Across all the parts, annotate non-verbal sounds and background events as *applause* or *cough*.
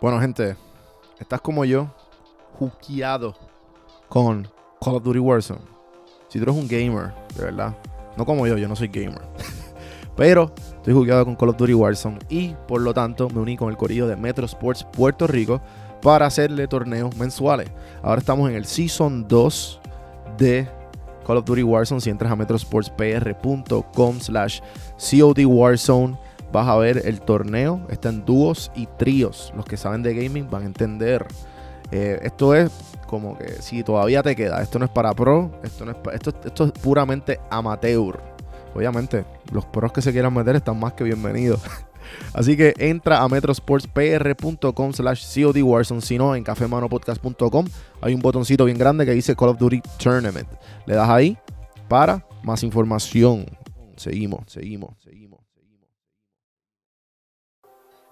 Bueno, gente, estás como yo, juqueado con Call of Duty Warzone. Si tú eres un gamer, de verdad, no como yo, yo no soy gamer. *laughs* Pero estoy jugueado con Call of Duty Warzone y por lo tanto me uní con el corillo de Metro Sports Puerto Rico para hacerle torneos mensuales. Ahora estamos en el Season 2 de Call of Duty Warzone. Si entras a metrosportspr.com slash COD Warzone, vas a ver el torneo. Está en dúos y tríos. Los que saben de gaming van a entender. Eh, esto es como que si todavía te queda, esto no es para pro, esto, no es esto, esto es puramente amateur. Obviamente, los pros que se quieran meter están más que bienvenidos. *laughs* Así que entra a metrosportspr.com slash COD Warzone, si no, en cafemanopodcast.com hay un botoncito bien grande que dice Call of Duty Tournament. Le das ahí para más información. Seguimos, seguimos, seguimos.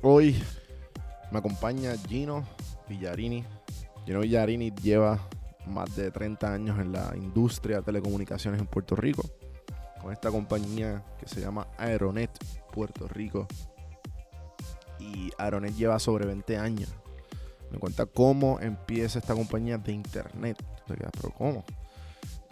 Hoy me acompaña Gino Villarini. Gino Villarini lleva más de 30 años en la industria de telecomunicaciones en Puerto Rico. Con esta compañía que se llama Aeronet Puerto Rico. Y Aeronet lleva sobre 20 años. Me cuenta cómo empieza esta compañía de internet. Te quedas, pero ¿cómo?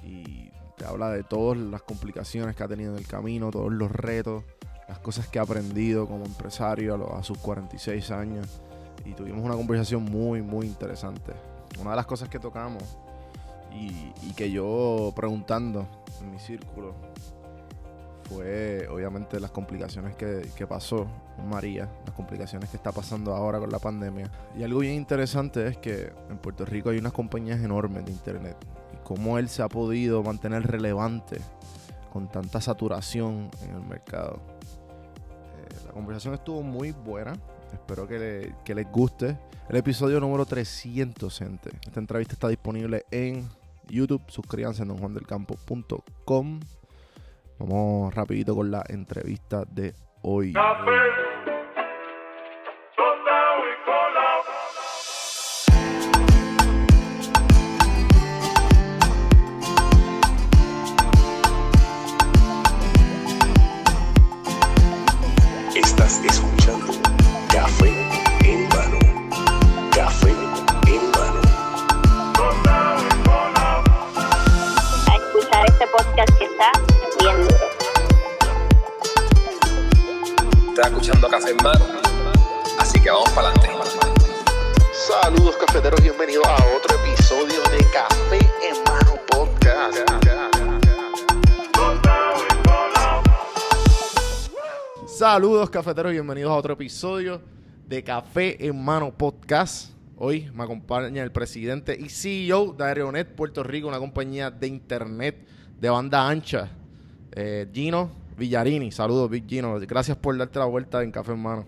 Y te habla de todas las complicaciones que ha tenido en el camino, todos los retos, las cosas que ha aprendido como empresario a, a sus 46 años. Y tuvimos una conversación muy, muy interesante. Una de las cosas que tocamos y, y que yo preguntando en mi círculo fue obviamente las complicaciones que, que pasó María, las complicaciones que está pasando ahora con la pandemia. Y algo bien interesante es que en Puerto Rico hay unas compañías enormes de internet y cómo él se ha podido mantener relevante con tanta saturación en el mercado. Eh, la conversación estuvo muy buena. Espero que, le- que les guste. El episodio número 300, gente. Esta entrevista está disponible en YouTube. Suscríbanse en donjuandelcampo.com. Vamos rapidito con la entrevista de hoy. Escuchando Café en mano. Así que vamos para adelante. Saludos cafeteros, bienvenidos a otro episodio de Café en Mano Podcast. Saludos cafeteros, bienvenidos a otro episodio de Café en Mano Podcast. Hoy me acompaña el presidente y CEO de Aeronet Puerto Rico, una compañía de internet de banda ancha, eh, Gino Villarini. Saludos, Big Gino. Gracias por darte la vuelta en Café en Mano.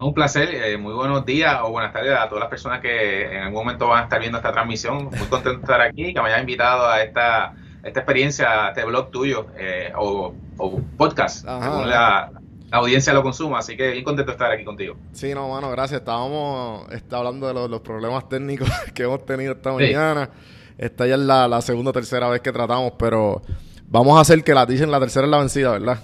Un placer, eh, muy buenos días o buenas tardes a todas las personas que en algún momento van a estar viendo esta transmisión. Muy contento de estar aquí, que me hayas invitado a esta, esta experiencia, a este blog tuyo eh, o, o podcast, Ajá. según la, la audiencia lo consuma. Así que bien contento de estar aquí contigo. Sí, no, mano, gracias. Estábamos está hablando de los, los problemas técnicos *laughs* que hemos tenido esta Sí. mañana. Esta ya es la, la segunda o tercera vez que tratamos, pero vamos a hacer que la dicen la tercera es la vencida, ¿verdad?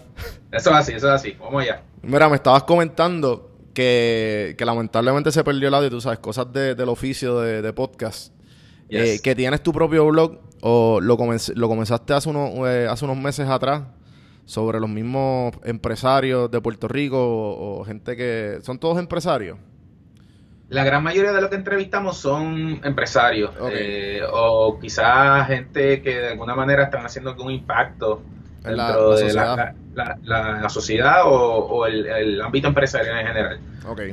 Eso es así, eso es así. Vamos allá. Mira, me estabas comentando que, que lamentablemente se perdió el audio, tú sabes, cosas de- del oficio de, de podcast. Yes. Eh, que tienes tu propio blog o lo, comenz- lo comenzaste hace unos, eh, hace unos meses atrás sobre los mismos empresarios de Puerto Rico o, o gente que... ¿Son todos empresarios? La gran mayoría de los que entrevistamos son empresarios eh, o quizás gente que de alguna manera están haciendo algún impacto En la- dentro la de sociedad. la, la- sociedad o, o el, el ámbito empresarial en general.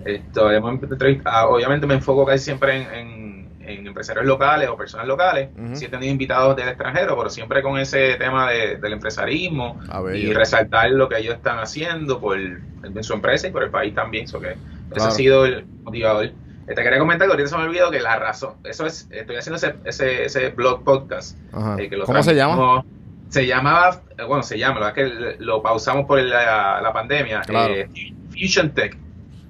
Esto, entrevistado- obviamente me enfoco casi siempre en, en- en empresarios locales o personas locales. Ujú. Sí he tenido invitados del extranjero, pero siempre con ese tema de- del empresarismo A ver, y yo- resaltar lo que ellos están haciendo por en su empresa y por el país también. Eso que ese ha sido el motivador. Te quería comentar que ahorita se me olvidó que la razón, eso es, estoy haciendo ese, ese, ese blog podcast. Eh, que lo ¿Cómo se llama? Se llamaba, eh, bueno, se llama, la verdad es que lo pausamos por la, la pandemia, Claro. eh, Fusion Tech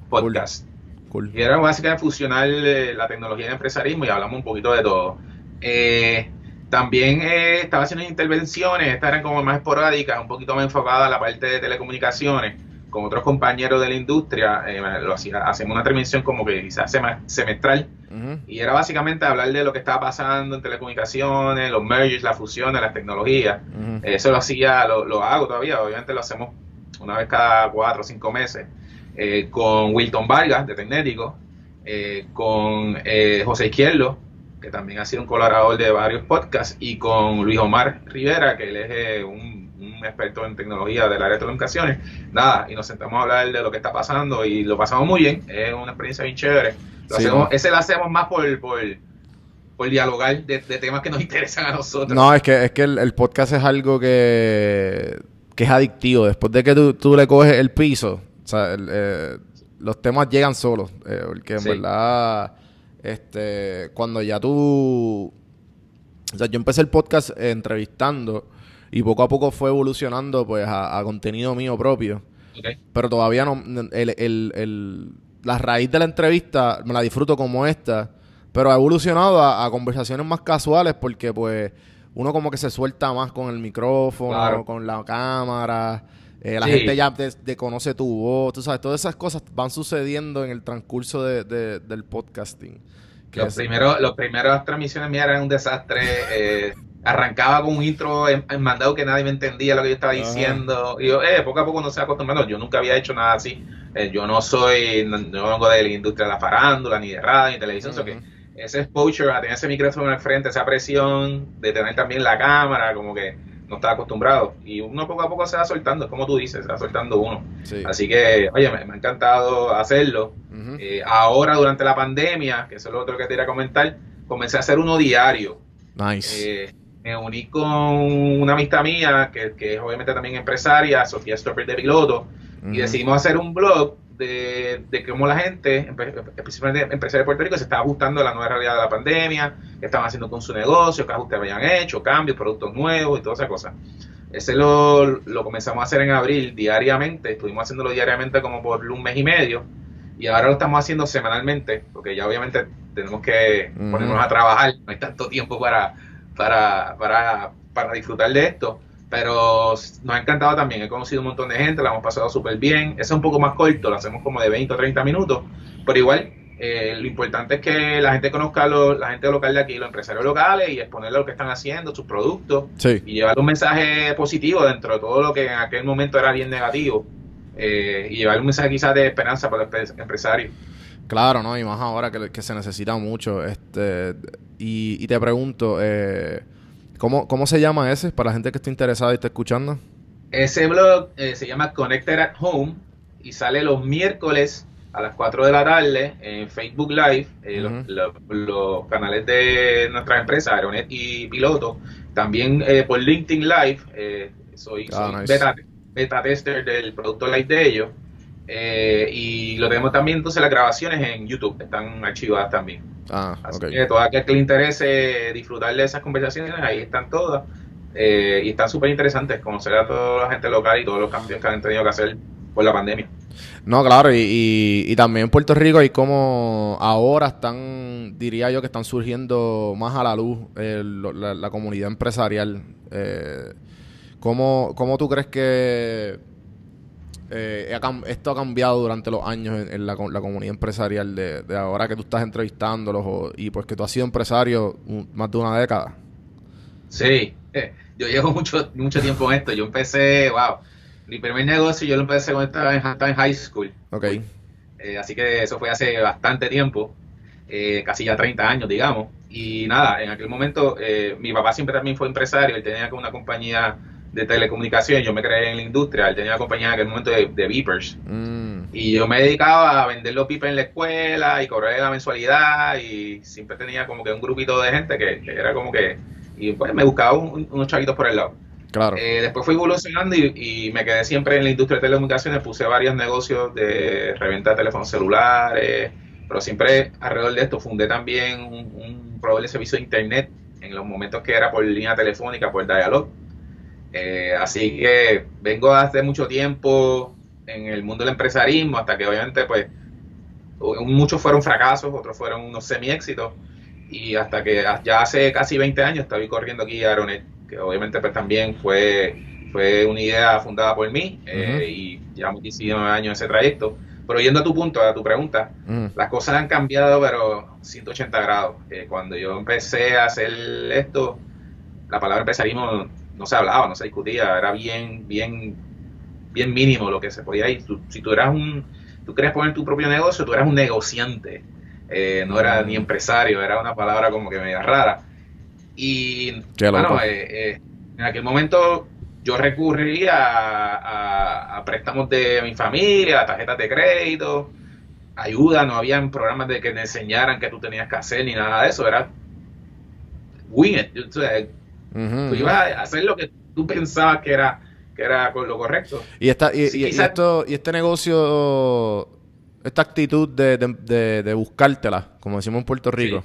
Podcast. Cool. Y era básicamente fusionar la tecnología y el empresarismo y hablamos un poquito de todo. Eh, también eh, estaba haciendo intervenciones, estas eran como más esporádicas, un poquito más enfocadas a la parte de telecomunicaciones, con otros compañeros de la industria. eh, lo hacía, hacemos una transmisión como que quizás semestral y era básicamente hablar de lo que estaba pasando en telecomunicaciones, los mergers, las fusiones, las tecnologías. Eso lo hacía, lo, lo hago todavía, obviamente lo hacemos una vez cada cuatro o cinco meses, eh, con Wilton Vargas de Tecnético, eh, con eh, José Izquierdo, que también ha sido un colaborador de varios podcasts, y con Luis Omar Rivera, que él es un, un experto en tecnología del área de telecomunicaciones. Nada, y nos sentamos a hablar de lo que está pasando y lo pasamos muy bien, es una experiencia bien chévere. Lo Sí, hacemos- ¿no? Ese lo hacemos más por, por, por dialogar de, de temas que nos *laughs* interesan a nosotros. No, es que, es que el, el podcast es algo que, que es adictivo. Después de que tú, tú le coges el piso, o sea, el, eh, los temas llegan solos. eh, porque en Sí. verdad, este, cuando ya tú... O sea, yo empecé el podcast eh, entrevistando y poco a poco fue evolucionando pues a, a contenido mío propio. Pero todavía no... El, el- el- la raíz de la entrevista me la disfruto como esta. Pero ha evolucionado a, a conversaciones más casuales porque pues uno como que se suelta más con el micrófono, Claro. con la cámara. eh, la Sí. gente ya te, te conoce tu voz. Tú sabes, todas esas cosas van sucediendo en el transcurso de- de- del podcasting. Los primeros, los primeras transmisiones mías eran un desastre. eh, arrancaba con un intro en, en mandado que nadie me entendía lo que yo estaba Ajá. diciendo. Y yo, eh, poco a poco uno se acostumbrando. Yo nunca había hecho nada así. Eh, yo no soy, no, no vengo de la industria de la farándula, ni de radio, ni de televisión. so que ese exposure a tener ese micrófono al frente, esa presión de tener también la cámara, como que no estaba acostumbrado. Y uno poco a poco se va soltando, es como tú dices, se va soltando uno. Sí. Así que, oye, me, me ha encantado hacerlo. Eh, ahora, durante la pandemia, que eso es lo otro que te quería comentar, comencé a hacer uno diario. Nice. Eh, me uní con una amistad mía, que, que es obviamente también empresaria, Sofía Stopper de Piloto, y decidimos hacer un blog de, de cómo la gente, especialmente empresarios de Puerto Rico, se estaba ajustando a la nueva realidad de la pandemia, qué estaban haciendo con su negocio, qué ajustes habían hecho, cambios, productos nuevos y todas esas cosas. Ese lo, lo comenzamos a hacer en abril diariamente, estuvimos haciéndolo diariamente como por un mes y medio, y ahora lo estamos haciendo semanalmente, porque ya obviamente tenemos que ponernos a trabajar, no hay tanto tiempo para, para, para, para disfrutar de esto. Pero nos ha encantado también, he conocido un montón de gente, la hemos pasado súper bien. Ese es un poco más corto, lo hacemos como de 20 o 30 minutos, pero igual eh, lo importante es que la gente conozca lo- la gente local de aquí, los empresarios locales y exponerle lo que están haciendo, sus productos Sí. y llevar un mensaje positivo dentro de todo lo que en aquel momento era bien negativo eh, y llevar un mensaje quizás de esperanza para los empre- empresarios. Claro, ¿no? Y más ahora que, que se necesita mucho. Este, y, y te pregunto, eh, ¿cómo, ¿cómo se llama ese para la gente que esté interesada y esté escuchando? Ese blog eh, se llama Connected at Home y sale los miércoles a las 4 de la tarde en Facebook Live, eh, los- Ujú. los, los canales de nuestras empresas, Aeronet y Piloto, también eh, por LinkedIn Live, eh, soy, Ah, soy nice. beta, beta tester del producto live de ellos, eh, y lo tenemos también entonces las grabaciones en YouTube, están archivadas también. Ah, Así ok. que todo aquel que le interese disfrutar de esas conversaciones, ahí están todas. Eh, y están súper interesantes conocer a toda la gente local y todos los cambios que han tenido que hacer por la pandemia. No, claro, y, y, y también en Puerto Rico hay como ahora están, diría yo, que están surgiendo más a la luz eh, lo- la, la comunidad empresarial. Eh, ¿cómo, cómo tú crees que eh, ha esto ha cambiado durante los años en, en la, co- la comunidad empresarial de, de ahora que tú estás entrevistándolos o- y pues que tú has sido empresario un- más de una década? Sí, eh, yo llevo mucho, mucho tiempo en esto. Yo empecé, wow, mi primer negocio yo lo empecé cuando estaba en, estaba en high school. Ok. Eh, así que eso fue hace bastante tiempo, eh, casi ya 30 años, digamos. Y nada, en aquel momento eh, mi papá siempre también fue empresario, él tenía una compañía de telecomunicaciones, yo me creé en la industria, él tenía una compañía en aquel momento de, de beepers. Mm, Y yo me dedicaba a vender los beepers en la escuela y cobrarle la mensualidad y siempre tenía como que un grupito de gente que, que era como que... Y pues me buscaba un- unos chavitos por el lado. claro. Eh, después fui evolucionando y, y me quedé siempre en la industria de telecomunicaciones. Puse varios negocios de reventa de teléfonos celulares, pero siempre alrededor de esto fundé también un, un proveedor de servicio de internet en los momentos que era por línea telefónica, por dialog. Eh, así que vengo hace mucho tiempo en el mundo del empresarismo, hasta que obviamente pues muchos fueron fracasos, otros fueron unos semi-éxitos, y hasta que ya hace casi 20 años estoy corriendo aquí a Aeronet, que obviamente pues también fue, fue una idea fundada por mí, eh, Ujú. y llevamos 19 años en ese trayecto. Pero yendo a tu punto, a tu pregunta, Mm, las cosas han cambiado, pero 180 grados. Eh, cuando yo empecé a hacer esto, la palabra empresarismo no se hablaba, no se discutía, era bien, bien, bien mínimo lo que se podía ir. Tú- si tú eras un, tú querías poner tu propio negocio, tú eras un negociante, eh, no era ni empresario, era una palabra como que media rara. Y bueno, eh, eh, en aquel momento yo recurrí a, a- a préstamos de mi familia, a tarjetas de crédito, ayuda, no habían programas de que te enseñaran qué tú tenías que hacer ni nada de eso, era wing it, tú ibas a hacer lo que tú pensabas que era que era con lo correcto. Y, esta, y, Sí, y- y quizás- esto, y este negocio, esta actitud de, de, de- de buscártela, como decimos en Puerto Rico,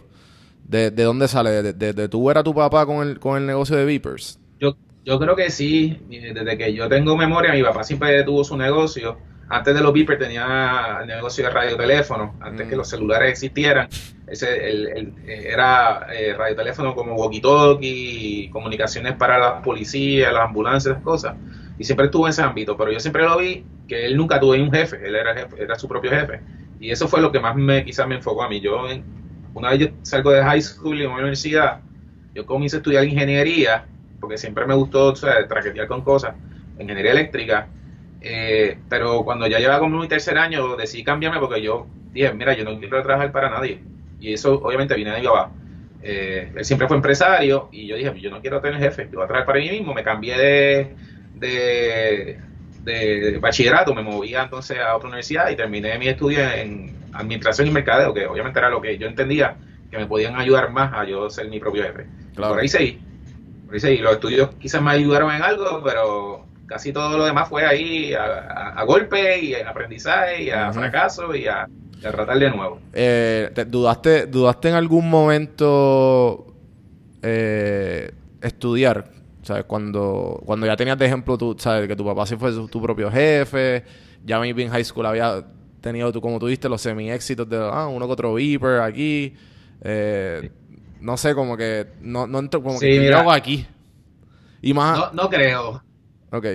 de, de dónde sale? ¿De, de, de tú ver a tu papá con el, con el negocio de Beepers? Yo, yo creo que sí, desde que yo tengo memoria, mi papá siempre tuvo su negocio. Antes de los beepers tenía el negocio de radioteléfono, antes Mm. que los celulares existieran. Ese, el, el- eh, era eh, radioteléfono como walkie-talkie, comunicaciones para las policías, las ambulancias, esas cosas. Y siempre estuvo en ese ámbito, pero yo siempre lo vi que él nunca tuvo un jefe, él era, jefe, era su propio jefe. Y eso fue lo que más me quizás me enfocó a mí. Yo, una vez yo salgo de high school y en la universidad, yo comienzo a estudiar ingeniería, porque siempre me gustó o sea, traquetear con cosas, ingeniería eléctrica. Eh, pero cuando ya llevaba como mi tercer año, decidí cambiarme porque yo dije, mira, yo no quiero trabajar para nadie. Y eso obviamente viene de mi papá. Eh, él siempre fue empresario y yo dije, yo no quiero tener jefe, yo voy a trabajar para mí mismo. Me cambié de, de, de bachillerato, me movía entonces a otra universidad y terminé mi estudio en administración y mercadeo, que obviamente era lo que yo entendía que me podían ayudar más a yo ser mi propio jefe. Claro. Por ahí seguí. Por ahí seguí. Los estudios quizás me ayudaron en algo, pero casi todo lo demás fue ahí a, a- a golpe y a aprendizaje y a fracaso y a, y a tratar de nuevo. Eh, te- ¿dudaste, ¿Dudaste en algún momento eh, estudiar? ¿Sabes? Cuando, cuando ya tenías de ejemplo, tú, ¿sabes? Que tu papá sí fue su- tu propio jefe. Ya maybe en high school había tenido, tú, como tú diste, los semi-éxitos de ah, uno que otro beeper aquí. Eh, No sé, como que no, no entro, como Sí, que ¿qué mira. hago aquí. Y más. No, no creo.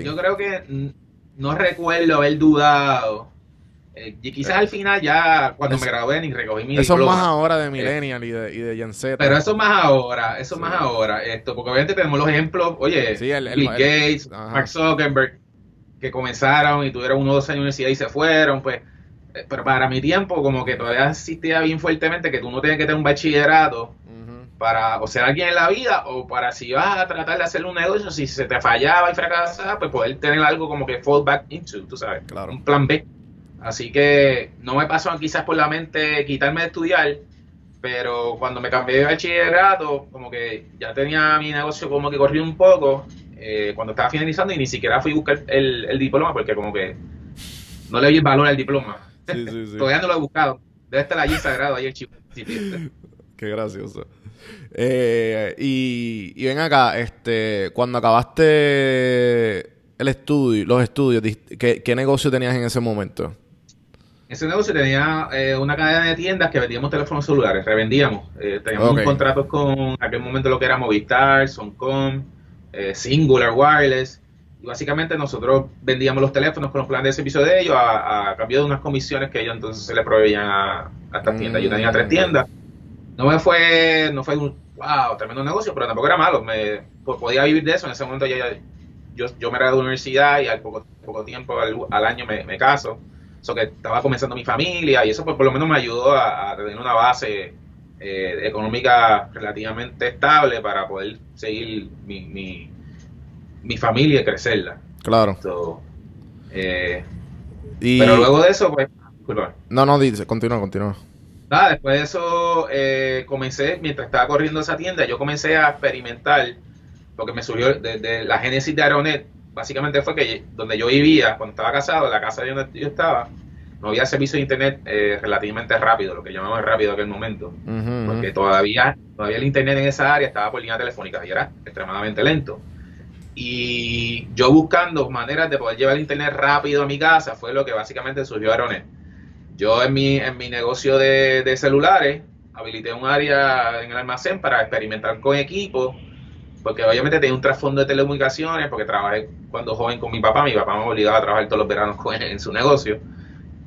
Yo creo que no recuerdo haber dudado. Eh, y quizás al final ya cuando Eso- me gradué ni recogí mi Eso es más ahora de Millennial y de, y de Gen Z. Pero eso más ahora, eso Sí. más ahora, esto, porque obviamente tenemos los ejemplos, oye, Sí, el- el- Bill el- Gates, ajá. Mark Zuckerberg, que comenzaron y tuvieron unos dos años de universidad y se fueron, pues, eh, pero para mi tiempo como que todavía existía bien fuertemente que tú no tienes que tener un bachillerato. Para o ser alguien en la vida o para si vas a tratar de hacer un negocio, si se te fallaba y fracasaba, pues poder tener algo como que fall back into, tú sabes, Claro. un plan B. Así que no me pasó quizás por la mente quitarme de estudiar, pero cuando me cambié de bachillerato, como que ya tenía mi negocio como que corrió un poco eh, cuando estaba finalizando y ni siquiera fui a buscar el, el diploma porque como que no le di el valor al diploma. Sí, sí, sí. *laughs* Todavía no lo he buscado. Debe estar allí sagrado, ahí el chivo. Qué gracioso. Eh, y, y ven acá, este, cuando acabaste el estudio, los estudios, ¿qué, qué negocio tenías en ese momento? Ese negocio tenía eh, una cadena de tiendas que vendíamos teléfonos celulares, revendíamos. Eh, teníamos Ok. unos contratos con en aquel momento lo que era Movistar, Soncom, Singular Wireless. Y básicamente nosotros vendíamos los teléfonos con los planes de servicio de ellos a, a cambio de unas comisiones que ellos entonces se le proveían a, a estas tiendas. Yo tenía tres Mm. tiendas. No me fue, no fue un wow, tremendo negocio, pero tampoco era malo. Me pues, podía vivir de eso. En ese momento ya, yo, yo me gradué de la universidad y al poco, poco tiempo, al, al año me, me caso. eso que estaba comenzando mi familia y eso pues por lo menos me ayudó a, a tener una base eh, económica relativamente estable para poder seguir mi, mi, mi familia y crecerla. Claro. So, eh, Y... Pero luego de eso, pues, disculpa. No, no, dice, continúa, continúa. Nada, después de eso eh, comencé, mientras estaba corriendo esa tienda, yo comencé a experimentar, porque me surgió desde la génesis de Aeronet, básicamente fue que donde yo vivía, cuando estaba casado, la casa donde yo estaba, no había servicio de internet eh, relativamente rápido, lo que llamamos rápido en aquel momento, Ujú, porque ujú. todavía, todavía el internet en esa área estaba por línea telefónica y era extremadamente lento. Y yo buscando maneras de poder llevar el internet rápido a mi casa fue lo que básicamente surgió Aeronet. Yo en mi, en mi negocio de, de celulares habilité un área en el almacén para experimentar con equipos, porque obviamente tenía un trasfondo de telecomunicaciones, porque trabajé cuando joven con mi papá, mi papá me obligaba a trabajar todos los veranos con él en su negocio.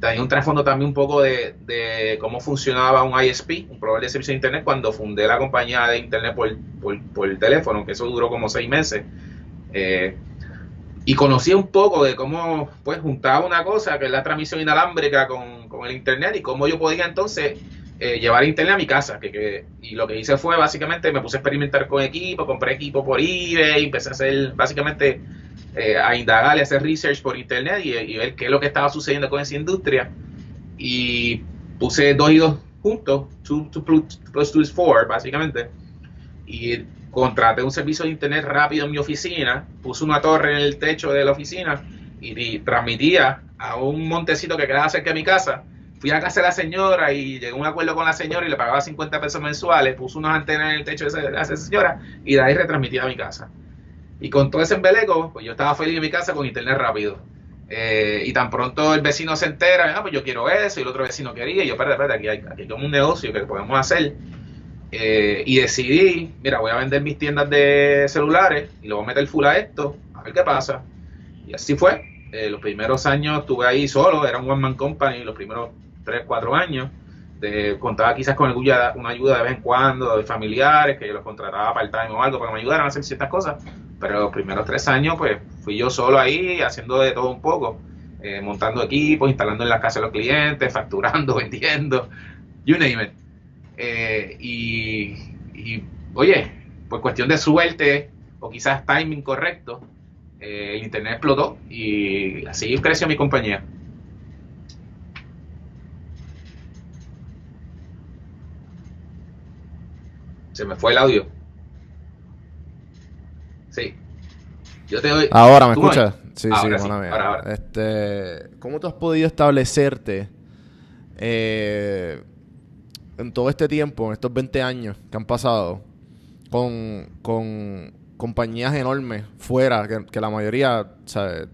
Tenía un trasfondo también un poco de, de cómo funcionaba un ISP, un proveedor de servicio de internet, cuando fundé la compañía de internet por, por, por teléfono, que eso duró como seis meses. Eh, y conocí un poco de cómo pues juntaba una cosa que es la transmisión inalámbrica con, con el internet y cómo yo podía entonces eh, llevar internet a mi casa que, que- y lo que hice fue básicamente me puse a experimentar con equipo compré equipo por eBay empecé a hacer básicamente eh, a indagar y hacer research por internet y, y ver qué es lo que estaba sucediendo con esa industria. Y puse dos y dos juntos two, two plus, two is four básicamente. Y contraté un servicio de internet rápido en mi oficina, puse una torre en el techo de la oficina y, transmitía a un montecito que quedaba cerca de mi casa. Fui a casa de la señora y llegué a un acuerdo con la señora y le pagaba 50 pesos mensuales, puse unas antenas en el techo de esa, señora y de ahí retransmitía a mi casa. Y con todo ese embeleco, pues yo estaba feliz en mi casa con internet rápido. Eh, y tan pronto el vecino se entera, ah, pues yo quiero eso, y el otro vecino quería, y yo, espérate, espérate, aquí hay, aquí hay un negocio que podemos hacer. Eh, y decidí, mira, voy a vender mis tiendas de celulares y le voy a meter full a esto, a ver qué pasa. Y así fue. Eh, los primeros años estuve ahí solo, era un one man company, los primeros 3, 4 años. De, contaba quizás con alguna, una ayuda de vez en cuando de familiares, que yo los contrataba part-time o algo para que me ayudaran a hacer ciertas cosas. Pero los primeros tres años, pues fui yo solo ahí, haciendo de todo un poco, eh, montando equipos, instalando en la casa de los clientes, facturando, *laughs* vendiendo, you name it. Eh, y, y, oye, por cuestión de suerte o quizás timing correcto, eh, el internet explotó y así creció mi compañía. Se me fue el audio. Sí. Yo te doy. Ahora, ¿me ¿Tú me escuchas? Sí, Ahora sí, sí, ahora, ahora. Este, ¿Cómo tú has podido establecerte eh, en todo este tiempo, en estos 20 años que han pasado, con, con compañías enormes fuera, que, que la mayoría sea,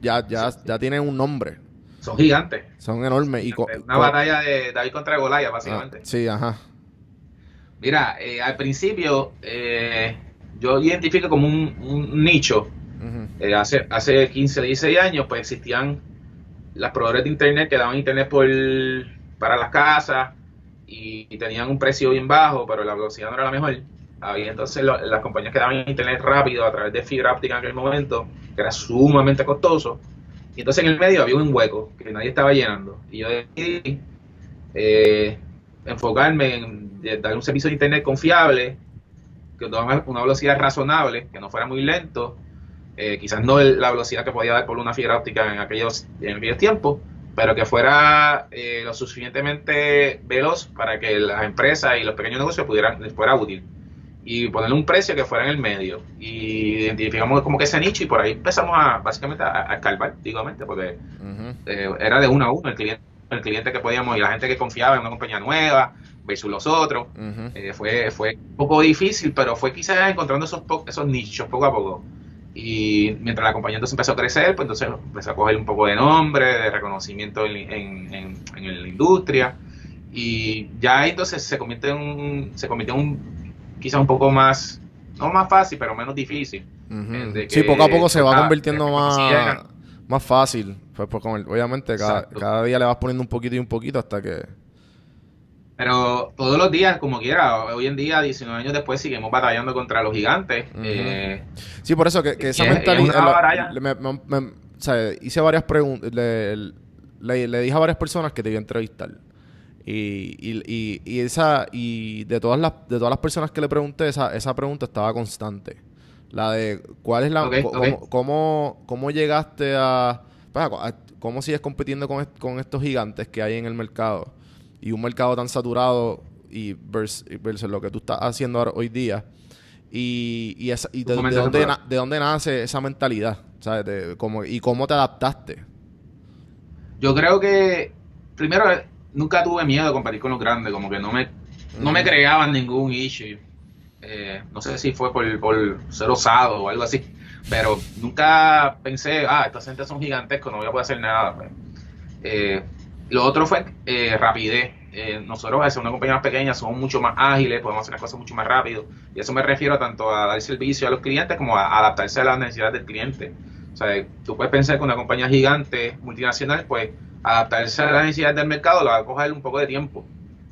ya, ya, ya tienen un nombre, Son gigantes. son enormes. Y co- Una co- batalla de David contra Goliath, Ah, básicamente. sí, ajá. Mira, eh, al principio eh, yo identifico como un, un nicho. Eh, hace, hace 15, 16 años, pues existían las proveedores de internet que daban internet por, para las casas y, tenían un precio bien bajo, pero la velocidad no era la mejor. Había entonces las compañías que daban internet rápido a través de fibra óptica en aquel momento, que era sumamente costoso. Y entonces en el medio había un hueco que nadie estaba llenando. Y yo decidí eh, enfocarme en dar un servicio de internet confiable, que daba una velocidad razonable, que no fuera muy lento, eh, quizás no la velocidad que podía dar por una fibra óptica en aquellos, en aquellos tiempos, pero que fuera eh, lo suficientemente veloz para que las empresas y los pequeños negocios pudieran, les fuera útil. Y ponerle un precio que fuera en el medio. Y identificamos como que ese nicho y por ahí empezamos a básicamente a, a escarbar, antiguamente, porque eh, era de uno a uno el cliente, el cliente que podíamos y la gente que confiaba en una compañía nueva versus los otros. Eh, fue, fue un poco difícil, pero fue quizás encontrando esos, esos nichos poco a poco. Y mientras la compañía entonces empezó a crecer, pues entonces empezó a coger un poco de nombre, de reconocimiento en, en, en- en la industria. Y ya entonces se convierte en un, se convirtió en un, quizás un poco más, no más fácil, pero menos difícil. De Sí, poco a poco se va convirtiendo más, más fácil. Pues, pues, con el- obviamente, cada, cada día le vas poniendo un poquito y un poquito hasta que... Pero todos los días, como quiera, hoy en día, 19 años después, seguimos batallando contra los gigantes. Eh, Sí, por eso que, que esa mentalidad... es me- me- me- o sea, hice varias preguntas... le- el- le, le dije a varias personas que te iba a entrevistar. Y, y, y, y esa, y de todas las, de todas las personas que le pregunté, esa, esa pregunta estaba constante. La de cuál es la cómo, cómo, cómo llegaste a, pues, a- cómo sigues compitiendo con, con estos gigantes que hay en el mercado y un mercado tan saturado y vers- y versus lo que tú estás haciendo ahora- hoy día y, y, esa- y de, dónde, na- de dónde nace esa mentalidad ¿sabes? De y cómo te adaptaste Yo creo que, primero, nunca tuve miedo de competir con los grandes, como que no me, no me creaban ningún issue. Eh, no sé si fue por, por ser osado o algo así, pero nunca pensé, ah, estas gente son gigantescos, no voy a poder hacer nada. Eh, lo otro fue eh, rapidez. Eh, nosotros, al ser una compañía más pequeña, somos mucho más ágiles, podemos hacer las cosas mucho más rápido. Y eso me refiero tanto a dar servicio a los clientes como a adaptarse a las necesidades del cliente. O sea, tú puedes pensar que una compañía gigante, multinacional, pues adaptarse a las necesidades del mercado le va a coger un poco de tiempo.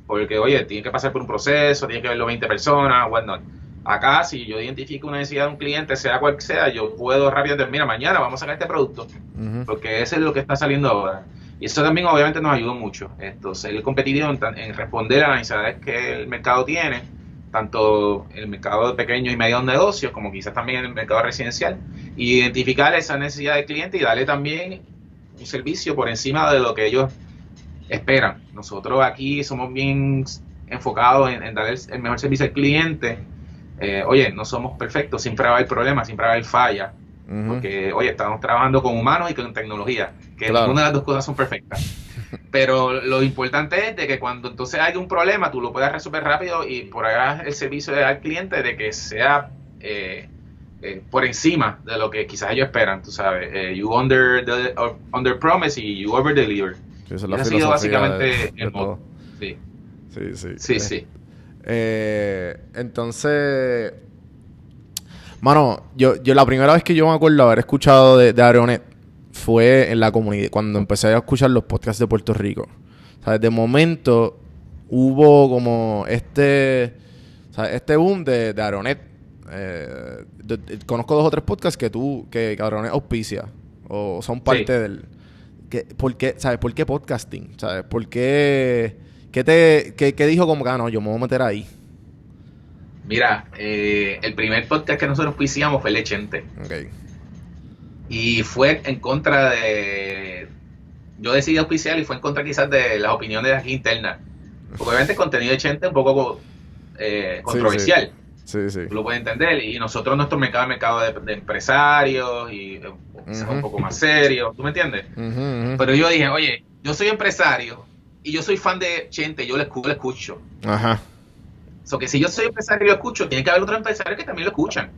Porque, oye, tiene que pasar por un proceso, tiene que verlo 20 personas, whatnot. Acá, si yo identifico una necesidad de un cliente, sea cual sea, yo puedo rápido decir, mira, mañana vamos a sacar este producto porque eso es lo que está saliendo ahora. Y eso también obviamente nos ayudó mucho, esto, ser competitivo en, responder a las necesidades que el mercado tiene, tanto el mercado de pequeños y medios negocios, como quizás también el mercado residencial, y identificar esa necesidad del cliente y darle también un servicio por encima de lo que ellos esperan. Nosotros aquí somos bien enfocados en, en dar el, el mejor servicio al cliente. Eh, oye, no somos perfectos, siempre va a haber problemas, siempre va a haber fallas. Porque, oye, estamos trabajando con humanos y con tecnología, que Claro. ninguna de las dos cosas son perfectas. *laughs* Pero lo importante es de que cuando entonces hay un problema, tú lo puedas resolver rápido y por allá el servicio al cliente de que sea eh, eh, por encima de lo que quizás ellos esperan, tú sabes. Eh, you under, the, under promise y you over deliver. Sí, esa es la ha sido básicamente de- el de modo. Sí, Sí, sí. sí, sí. entonces, mano, yo, yo la primera vez que yo me acuerdo haber escuchado de, de fue en la comunidad, cuando empecé a escuchar los podcasts de Puerto Rico. Sea, de momento hubo como este, sea, este boom de, de Aeronet. Eh, de- de- conozco dos o tres podcasts que tú, que, que auspicia o son parte Sí. del... Que, ¿por, qué, ¿Sabes? ¿Por qué podcasting? ¿Sabes? ¿Por qué... ¿Qué, te, qué, qué dijo como que, ah, no, yo me voy a meter ahí? Mira, eh, el primer podcast que nosotros hicimos fue el de Chente. Ok. Y fue en contra de. Yo decidí auspiciar y fue en contra quizás de las opiniones de aquí internas. Porque obviamente el contenido de Chente es un poco eh, controversial. Sí, sí. Lo puedes entender. Y nosotros, nuestro mercado es mercado de, de empresarios y Ujú. un poco más serio. ¿Tú me entiendes? Pero yo dije, oye, yo soy empresario y yo soy fan de Chente, yo lo escucho. Ajá. So que si yo soy empresario y lo escucho, tiene que haber otros empresarios que también lo escuchan.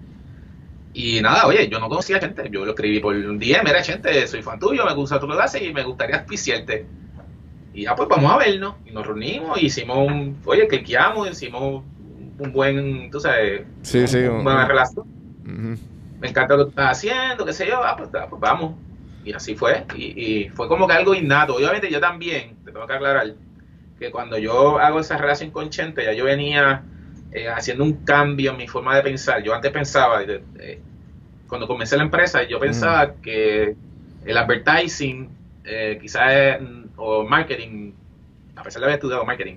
Y nada, oye, yo no conocía a gente, yo lo escribí por un día, mira gente, soy fan tuyo, me gusta tu clase y me gustaría auspiciarte. Y ya pues vamos a vernos. Y nos reunimos, y hicimos un, oye, cliqueamos, hicimos un buen, tú sabes, Sí, sí, una un- buena relación. Me encanta lo que estás haciendo, qué sé yo, ah, pues, ah, pues vamos. Y así fue. Y, y fue como que algo innato. Obviamente yo también, te tengo que aclarar, que cuando yo hago esa relación con Chente, ya yo venía eh, haciendo un cambio en mi forma de pensar. Yo antes pensaba, eh, cuando comencé la empresa, yo pensaba que el advertising, eh, quizás, mm, o marketing, a pesar de haber estudiado marketing,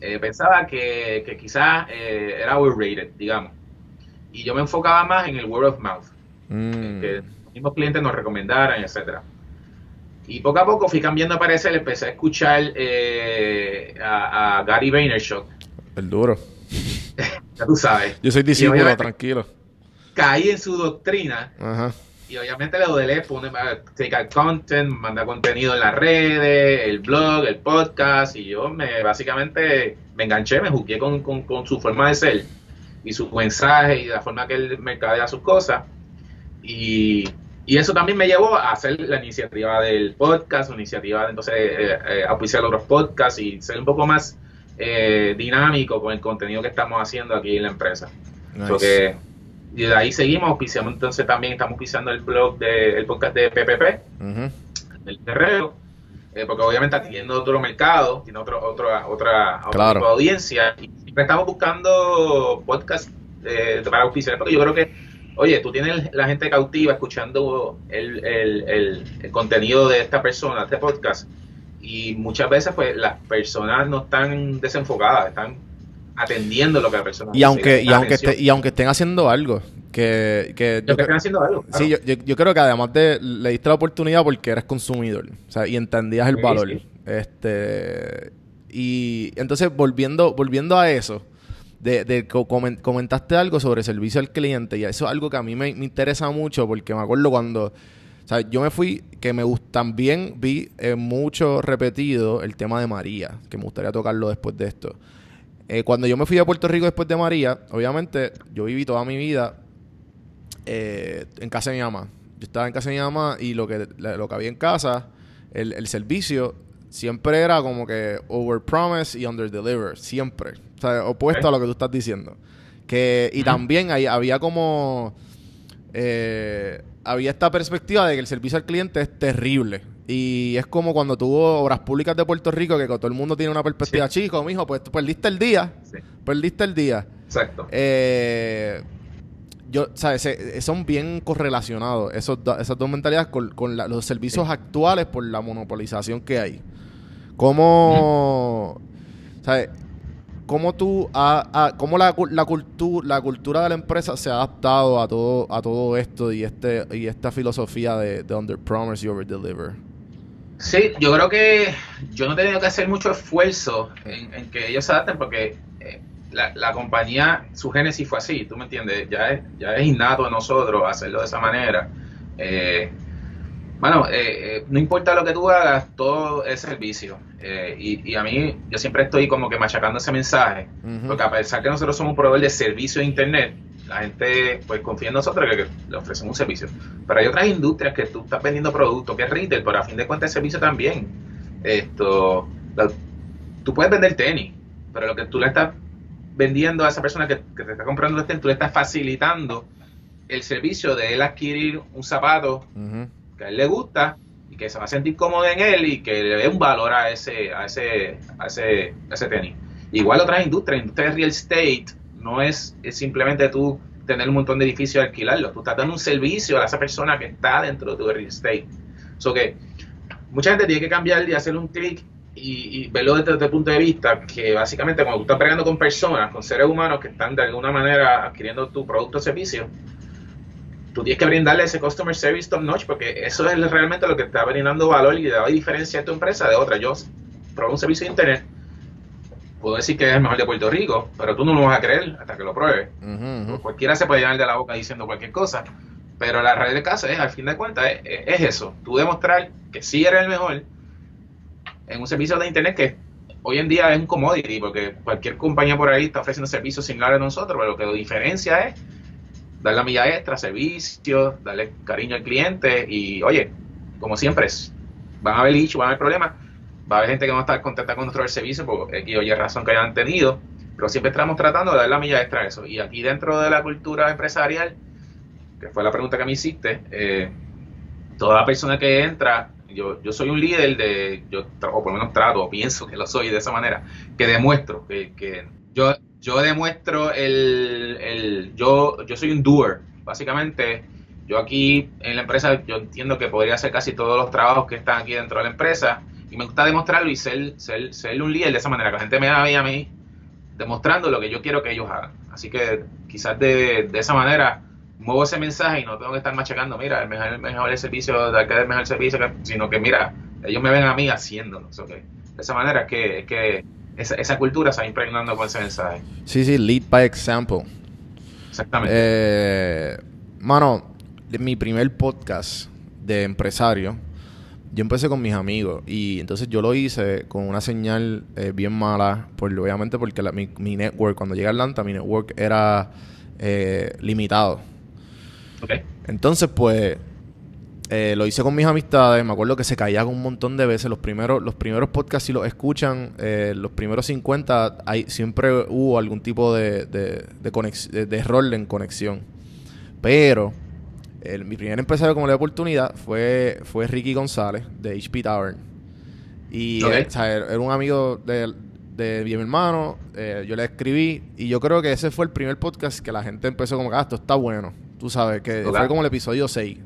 eh, pensaba que, que quizás eh, era overrated, digamos. Y yo me enfocaba más en el word of mouth Mm. que los mismos clientes nos recomendaran, etcétera. Y poco a poco fui cambiando de parecer, empecé a escuchar eh, a, a Gary Vaynerchuk, El duro. *laughs* ya tú sabes. Yo soy discípulo, tranquilo. Caí en su doctrina Ajá. y obviamente le doy pone take out content, manda contenido en las redes, el blog, el podcast y yo me básicamente me enganché, me jugué con, con, con su forma de ser y su mensaje y la forma que él mercadea sus cosas y, y eso también me llevó a hacer la iniciativa del podcast, la iniciativa de entonces eh, eh, auspiciar otros podcasts y ser un poco más eh, dinámico con el contenido que estamos haciendo aquí en la empresa. Nice. Y de ahí seguimos, auspiciamos entonces también estamos auspiciando el blog de, el podcast de PPP, Ujú. del Terrero, eh, porque obviamente atiendo otro mercado, tiene otro, otra, otra, Claro. de audiencia, y siempre estamos buscando podcasts eh, para auspiciar, porque yo creo que oye, tú tienes la gente cautiva escuchando el, el- el- el contenido de esta persona, este podcast, y muchas veces pues las personas no están desenfocadas, están atendiendo lo que la persona Y aunque, y aunque, esté- y aunque estén haciendo algo, que, que Yo que están haciendo algo. claro. sí, yo, yo- yo creo que además de le diste la oportunidad porque eres consumidor, o sea, y entendías el Sí, valor. sí. Este y entonces volviendo, volviendo a eso, de, de co- comen- comentaste algo sobre servicio al cliente, y eso es algo que a mí me, interesa mucho, porque me acuerdo cuando o yo me fui, que me también vi eh, mucho repetido el tema de María, que me gustaría tocarlo después de esto. Eh, cuando yo me fui a Puerto Rico después de María, obviamente yo viví toda mi vida eh, en casa de mi mamá. Yo estaba en casa de mi mamá y lo que, lo que había en casa, el, el servicio, siempre era como que over promise y under deliver. Siempre. O sea, opuesto a lo que tú estás diciendo. Que, y también había como. eh, había esta perspectiva de que el servicio al cliente es terrible. Y es como cuando tuvo obras públicas de Puerto Rico, que todo el mundo tiene una perspectiva, chico, mijo, pues tú perdiste el día. Sí, Perdiste el día. exacto. Eh, yo, ¿sabes? Se- son bien correlacionados esos esas dos mentalidades con, con la- los servicios actuales por la monopolización que hay. ¿Cómo, ¿sabes? ¿Cómo tú, ha- ha- cómo la, la, cultu- la cultura de la empresa se ha adaptado a todo, a todo esto y este y esta filosofía de, de under promise y over deliver? Sí, yo creo que yo no he tenido que hacer mucho esfuerzo en, en que ellos se adapten porque eh, la, la compañía, su génesis fue así, tú me entiendes, ya es, ya es innato de nosotros hacerlo de esa manera. Eh, bueno, eh, eh, no importa lo que tú hagas, todo es servicio. Eh, y, y a mí, yo siempre estoy como que machacando ese mensaje, porque a pesar que nosotros somos un proveedor de servicio de Internet, la gente pues confía en nosotros que, que le ofrecemos un servicio. Pero hay otras industrias que tú estás vendiendo productos, que es retail, pero a fin de cuentas es servicio también. Esto, la- tú puedes vender tenis, pero lo que tú le estás vendiendo a esa persona que, que te está comprando los tenis, tú le estás facilitando el servicio de él adquirir un zapato. Que a él le gusta y que se va a sentir cómodo en él y que le dé un valor a ese, a ese, a ese, a ese tenis. Igual otras industrias, industria de real estate, no es, es simplemente tú tener un montón de edificios y alquilarlos, tú estás dando un servicio a esa persona que está dentro de tu real estate. So que mucha gente tiene que cambiar y hacer un clic y, verlo desde este punto de vista, que básicamente cuando tú estás pregando con personas, con seres humanos que están de alguna manera adquiriendo tu producto o servicio, tú tienes que brindarle ese customer service top notch porque eso es realmente lo que te está brindando valor y le da diferencia a tu empresa de otra. Yo probé un servicio de internet, puedo decir que es el mejor de Puerto Rico, pero tú no lo vas a creer hasta que lo pruebes. Ujú. Cualquiera se puede llenar de la boca diciendo cualquier cosa, pero la realidad de caso es, al fin de cuentas, es, es eso. Tú demostrar que sí eres el mejor en un servicio de internet que hoy en día es un commodity, porque cualquier compañía por ahí está ofreciendo servicios similares a nosotros, pero lo que lo diferencia es dar la milla extra, servicios, darle cariño al cliente y, oye, como siempre, van a haber issues, van a haber problemas, va a haber gente que no está contenta con nuestro servicio por X o Y razón que hayan tenido, pero siempre estamos tratando de dar la milla extra a eso. Y aquí dentro de la cultura empresarial, que fue la pregunta que me hiciste, eh, toda persona que entra, yo, yo soy un líder de, yo, o por lo menos trato, o pienso que lo soy de esa manera, que demuestro, que, que yo, yo demuestro el, el yo, yo soy un doer, básicamente, yo aquí en la empresa, yo entiendo que podría hacer casi todos los trabajos que están aquí dentro de la empresa, y me gusta demostrarlo y ser, ser, ser un líder de esa manera, que la gente me vea a mí demostrando lo que yo quiero que ellos hagan. Así que quizás de, de esa manera muevo ese mensaje y no tengo que estar machacando, mira, el mejor, el mejor servicio, de que el mejor servicio, sino que mira, ellos me ven a mí haciéndolo. Que de esa manera es que, es que esa, esa cultura se va impregnando con ese mensaje. Sí, sí, lead by example. Exactamente. Eh, mano, de mi primer podcast de empresario, yo empecé con mis amigos y entonces yo lo hice con una señal eh, bien mala, por, obviamente porque la- mi, mi network, cuando llegué a Atlanta, mi network era eh, limitado. Ok. Entonces, pues, eh, lo hice con mis amistades. Me acuerdo que se caía un montón de veces. Los primeros, los primeros podcasts, si los escuchan, eh, los primeros 50, hay, siempre hubo algún tipo de, de, de, conex- de- de error en conexión. Pero, el- mi primer empresario como le di oportunidad fue, fue Ricky González, de HP Tavern. Y eh, o sea, era un amigo de, de mi hermano. eh, yo le escribí. Y yo creo que ese fue el primer podcast que la gente empezó como que, ah, esto está bueno. Tú sabes, que fue como el episodio 6.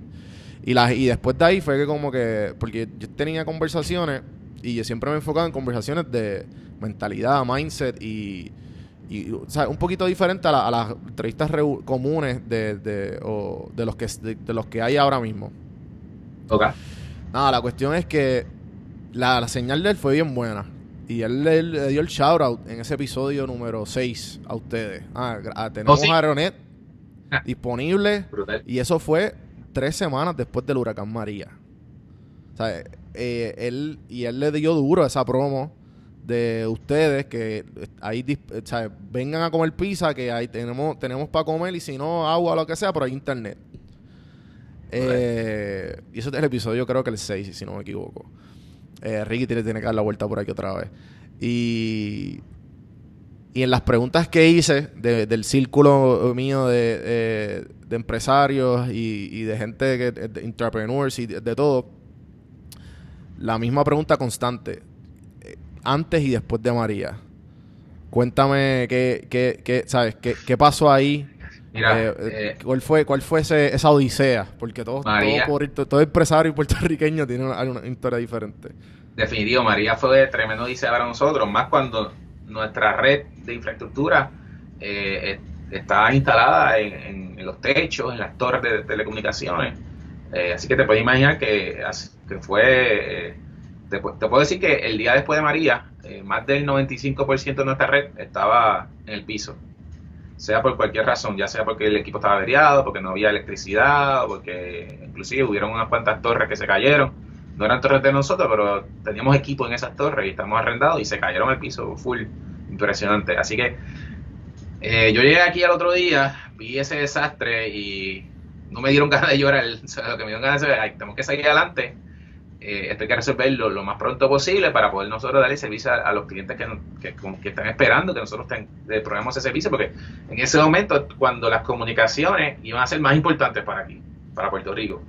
Y, la, y después de ahí fue que como que, porque yo tenía conversaciones y yo siempre me enfocaba en conversaciones de mentalidad, mindset y, y o sea, un poquito diferente a, la- a las entrevistas comunes de, de, o de los que, de, de los que hay ahora mismo. Ok. Nada, la cuestión es que la, la señal de él fue bien buena. Y él, le- dio el shout out en ese episodio número 6 a ustedes. Ah, ah, tenemos Oh, sí. a Aeronet Ah. disponible. Brutal. Y eso fue tres semanas después del huracán María. O sea, eh, él, y él le dio duro esa promo de ustedes que ahí o sea, vengan a comer pizza, que ahí tenemos, tenemos para comer y si no, agua o lo que sea, pero hay internet. Eh, y eso es el episodio, creo que el 6, si no me equivoco. Eh, Ricky tiene, tiene que dar la vuelta por aquí otra vez. Y, y en las preguntas que hice de- del círculo mío de, eh, de empresarios y, y de gente, que, de entrepreneurs y de, de todo, la misma pregunta constante, eh, antes y después de María. Cuéntame qué, qué, qué, ¿sabes? ¿Qué, qué pasó ahí? Mira, Eh, eh, ¿Cuál fue, cuál fue ese- esa odisea? Porque todo, todo, todo empresario puertorriqueño tiene una, una historia diferente. Definitivo, María fue tremendo dice para nosotros, más cuando nuestra red de infraestructura eh, está instalada en, en- en los techos, en las torres de telecomunicaciones. Eh, así que te puedes imaginar que, que fue, eh, te, pu- te puedo decir que el día después de María, eh, más del 95% de nuestra red estaba en el piso. Sea por cualquier razón, ya sea porque el equipo estaba averiado, porque no había electricidad, porque inclusive hubieron unas cuantas torres que se cayeron no eran torres de nosotros, pero teníamos equipo en esas torres y estamos arrendados y se cayeron al piso full. Impresionante. Así que eh, yo llegué aquí al otro día, vi ese desastre y no me dieron *laughs* ganas de llorar. Lo que me dieron ganas de decir, "Ay, tenemos que seguir adelante. Eh, esto hay que resolverlo lo más pronto posible para poder nosotros darle servicio a, a los clientes que, que, que están esperando que nosotros ten- probemos ese servicio, porque en ese momento, cuando las comunicaciones iban a ser más importantes para aquí, para Puerto Rico,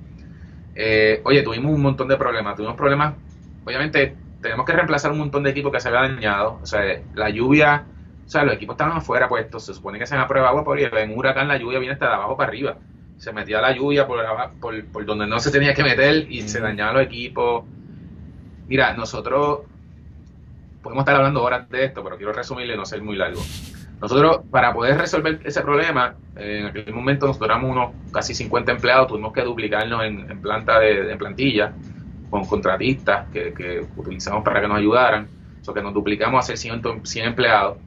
eh, oye, tuvimos un montón de problemas. Tuvimos problemas, obviamente, tenemos que reemplazar un montón de equipos que se habían dañado. O sea, la lluvia, sea, los equipos estaban afuera puestos. Se supone que se van a prueba agua, porque en un huracán la lluvia viene hasta de abajo para arriba. Se metía la lluvia por, por, por donde no se tenía que meter y se dañaban los equipos. Mira, nosotros podemos estar hablando horas de esto, pero quiero resumirlo y no ser muy largo. Nosotros, para poder resolver ese problema, en aquel momento nosotros éramos unos casi 50 empleados, tuvimos que duplicarnos en, en planta de, en plantilla con contratistas que, que utilizamos para que nos ayudaran, o sea, que nos duplicamos a ser 100, 100 empleados.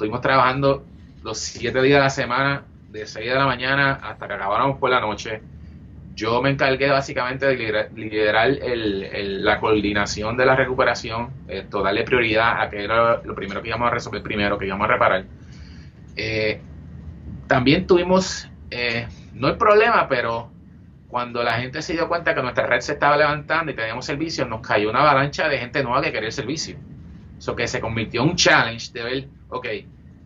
Estuvimos trabajando los 7 días de la semana, de 6 de la mañana hasta que acabáramos por la noche. Yo me encargué básicamente de liderar, la coordinación de la recuperación, esto, darle prioridad a que era lo primero que íbamos a resolver primero, que íbamos a reparar. Eh, también tuvimos, eh, no el problema, pero cuando la gente se dio cuenta que nuestra red se estaba levantando y teníamos servicio, nos cayó una avalancha de gente nueva que quería el servicio. Eso que se convirtió en un challenge de ver, ok,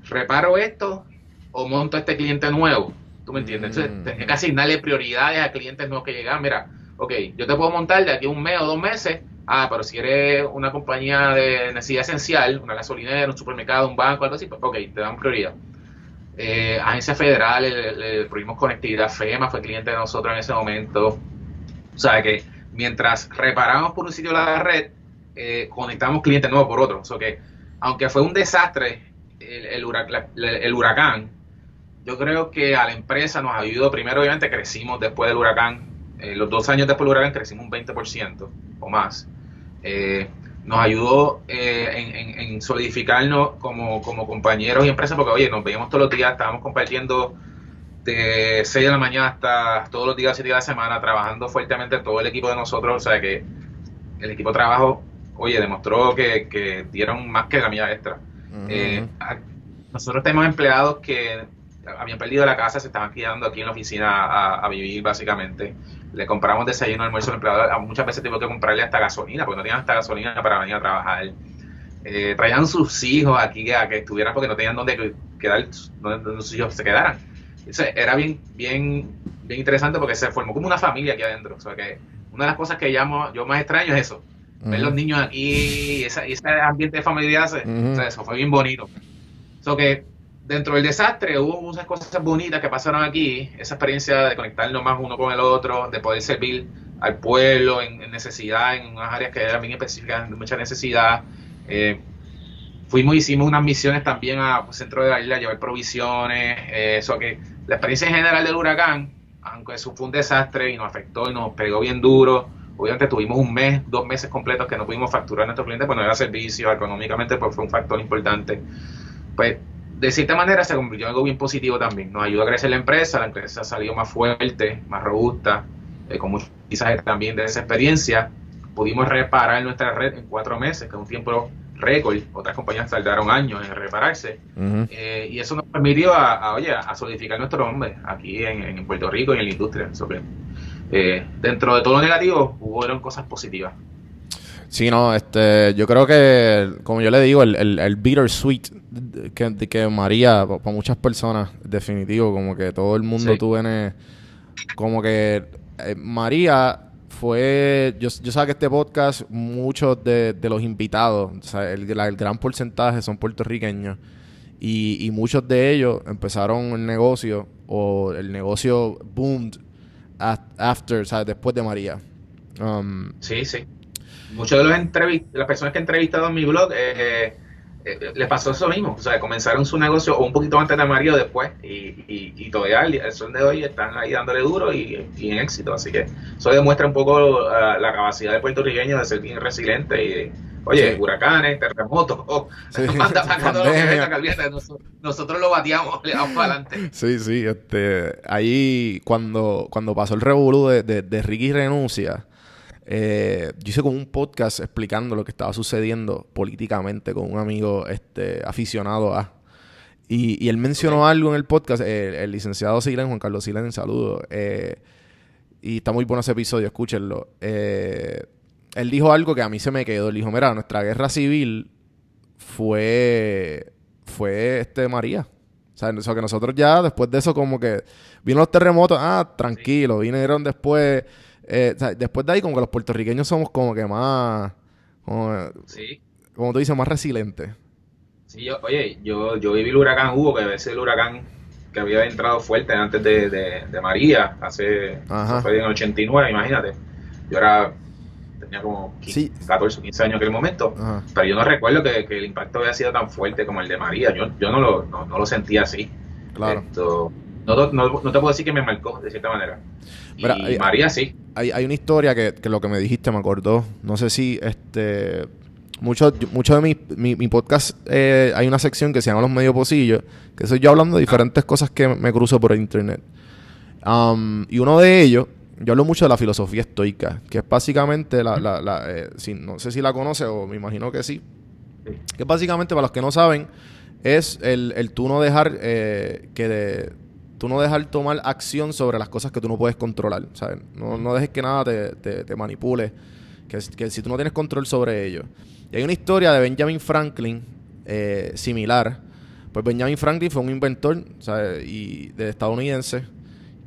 reparo esto o monto este cliente nuevo. ¿Tú me entiendes? Entonces, Mm. tenía que asignarle prioridades a clientes nuevos que llegaban. Mira, ok, yo te puedo montar de aquí a un mes o dos meses. Ah, pero si eres una compañía de necesidad esencial, una gasolinera, un supermercado, un banco, algo así, pues ok, te dan prioridad. Eh, agencias federales, le, le prohibimos conectividad. FEMA fue cliente de nosotros en ese momento. O sea que mientras reparamos por un sitio la red, eh, conectamos clientes nuevos por otro. O sea que, aunque fue un desastre el, huracán, yo creo que a la empresa nos ayudó. Primero, obviamente, crecimos después del huracán. Eh, los dos años después del huracán crecimos un 20% o más. Eh, nos ayudó eh, en, en- solidificarnos como, como compañeros y empresas, porque, oye, nos veíamos todos los días, estábamos compartiendo de 6 de la mañana hasta todos los días, 7 días de la semana, trabajando fuertemente todo el equipo de nosotros. O sea que el equipo de trabajo, oye, demostró que dieron más que la mía extra. Eh, nosotros tenemos empleados que habían perdido la casa, se estaban quedando aquí en la oficina a, a vivir básicamente. Le compramos desayuno, almuerzo al empleado. Muchas veces tuvimos que comprarle hasta gasolina, porque no tenían hasta gasolina para venir a trabajar. Eh, traían sus hijos aquí a que estuvieran porque no tenían dónde quedar, donde, sus hijos se quedaran. Eso era bien, bien, bien interesante porque se formó como una familia aquí adentro. O sea que una de las cosas que llamo, yo más extraño es eso. Ver los niños aquí, esa- ese ambiente de familia, se- o sea, eso fue bien bonito. So que dentro del desastre hubo muchas cosas bonitas que pasaron aquí, esa experiencia de conectarnos más uno con el otro, de poder servir al pueblo en, en necesidad, en unas áreas que eran bien específicas, de mucha necesidad. Eh, fuimos, hicimos unas misiones también a pues, centro de la isla, a llevar provisiones, eh, eso que la experiencia en general del huracán, aunque eso fue un desastre y nos afectó y nos pegó bien duro, obviamente tuvimos un mes, dos meses completos que no pudimos facturar a nuestros clientes, pues no era servicio, económicamente pues fue un factor importante. Pues de cierta manera se convirtió en algo bien positivo también, nos ayudó a crecer la empresa, la empresa salió más fuerte, más robusta, eh, con mucho aprendizaje también de esa experiencia, pudimos reparar nuestra red en cuatro meses, que es un tiempo récord, otras compañías tardaron años en repararse, eh, y eso nos permitió a, a, oye, a solidificar nuestro nombre aquí en, en Puerto Rico y en la industria. Eso que, eh, dentro de todo lo negativo, hubo cosas positivas. Sí, no, este, yo creo que, como yo le digo, el, el, el bittersweet que, que María, para muchas personas, definitivo, como que todo el mundo Sí. tú vienes, como que eh, María fue, yo, yo sé que este podcast, muchos de, de los invitados, o sea, el, la- el gran porcentaje son puertorriqueños y, y muchos de ellos empezaron el negocio o el negocio boomed after, o sea, después de María. Um, Sí, sí. Muchos de los las personas que he entrevistado en mi blog eh, eh, les pasó eso mismo. O sea, comenzaron su negocio o un poquito antes de María o después. Y, y, y todavía el, sol de hoy están ahí dándole duro y, y en éxito. Así que eso demuestra un poco ah, la capacidad del puertorriqueño de ser bien resiliente y de, oye, Sí. huracanes, terremotos, oh, Sí. *laughs* manda para todo lo que venga, nosotros, nosotros lo bateamos, le vamos para adelante. Sí, sí, este, ahí cuando, cuando pasó el revolú de, de, de Ricky renuncia, eh, yo hice como un podcast explicando lo que estaba sucediendo políticamente con un amigo este, aficionado a. Y, y él mencionó algo en el podcast, el licenciado Silen, Juan Carlos Silen, saludo. eh, y está muy bueno ese episodio, escúchenlo. Eh, él dijo algo que a mí se me quedó. Él dijo, mira, nuestra guerra civil fue, fue este María. O sea, o sea, que nosotros ya después de eso como que vino los terremotos, ah, tranquilo, vinieron después, eh, o sea, después de ahí como que los puertorriqueños somos como que más, como, Sí. como tú dices, más resilientes. Sí, yo, oye, yo, yo viví el huracán Hugo, que ese el huracán que había entrado fuerte antes de, de- de María, hace, fue en el 89, imagínate. Yo era, tenía como 15, Sí. 14 o 15 años en aquel momento, Ajá. pero yo no recuerdo que, que el impacto había sido tan fuerte como el de María, yo, yo no, lo, no, no lo sentía así. Claro. Esto, no, no, no te puedo decir que me marcó, de cierta manera. Y Mira, hay- María sí. Hay, hay una historia que, que lo que me dijiste me acordó. No sé si este. Mucho, mucho de mi, mi, mi podcast eh, hay una sección que se llama Los Medio Pocillos, que soy yo hablando de diferentes cosas que me cruzo por el internet. Um, y uno de ellos, yo hablo mucho de la filosofía estoica, que es básicamente la, la, la, eh, si- no sé si la conoce o me imagino que sí. Que básicamente, para los que no saben, es el, el tú no dejar eh, que de- tú no dejar tomar acción sobre las cosas que tú no puedes controlar, ¿sabes? No, no dejes que nada te, te- te manipule, que, que si tú no tienes control sobre ello. Y hay una historia de Benjamin Franklin eh, similar. Pues Benjamin Franklin fue un inventor ¿sabes? Y de estadounidense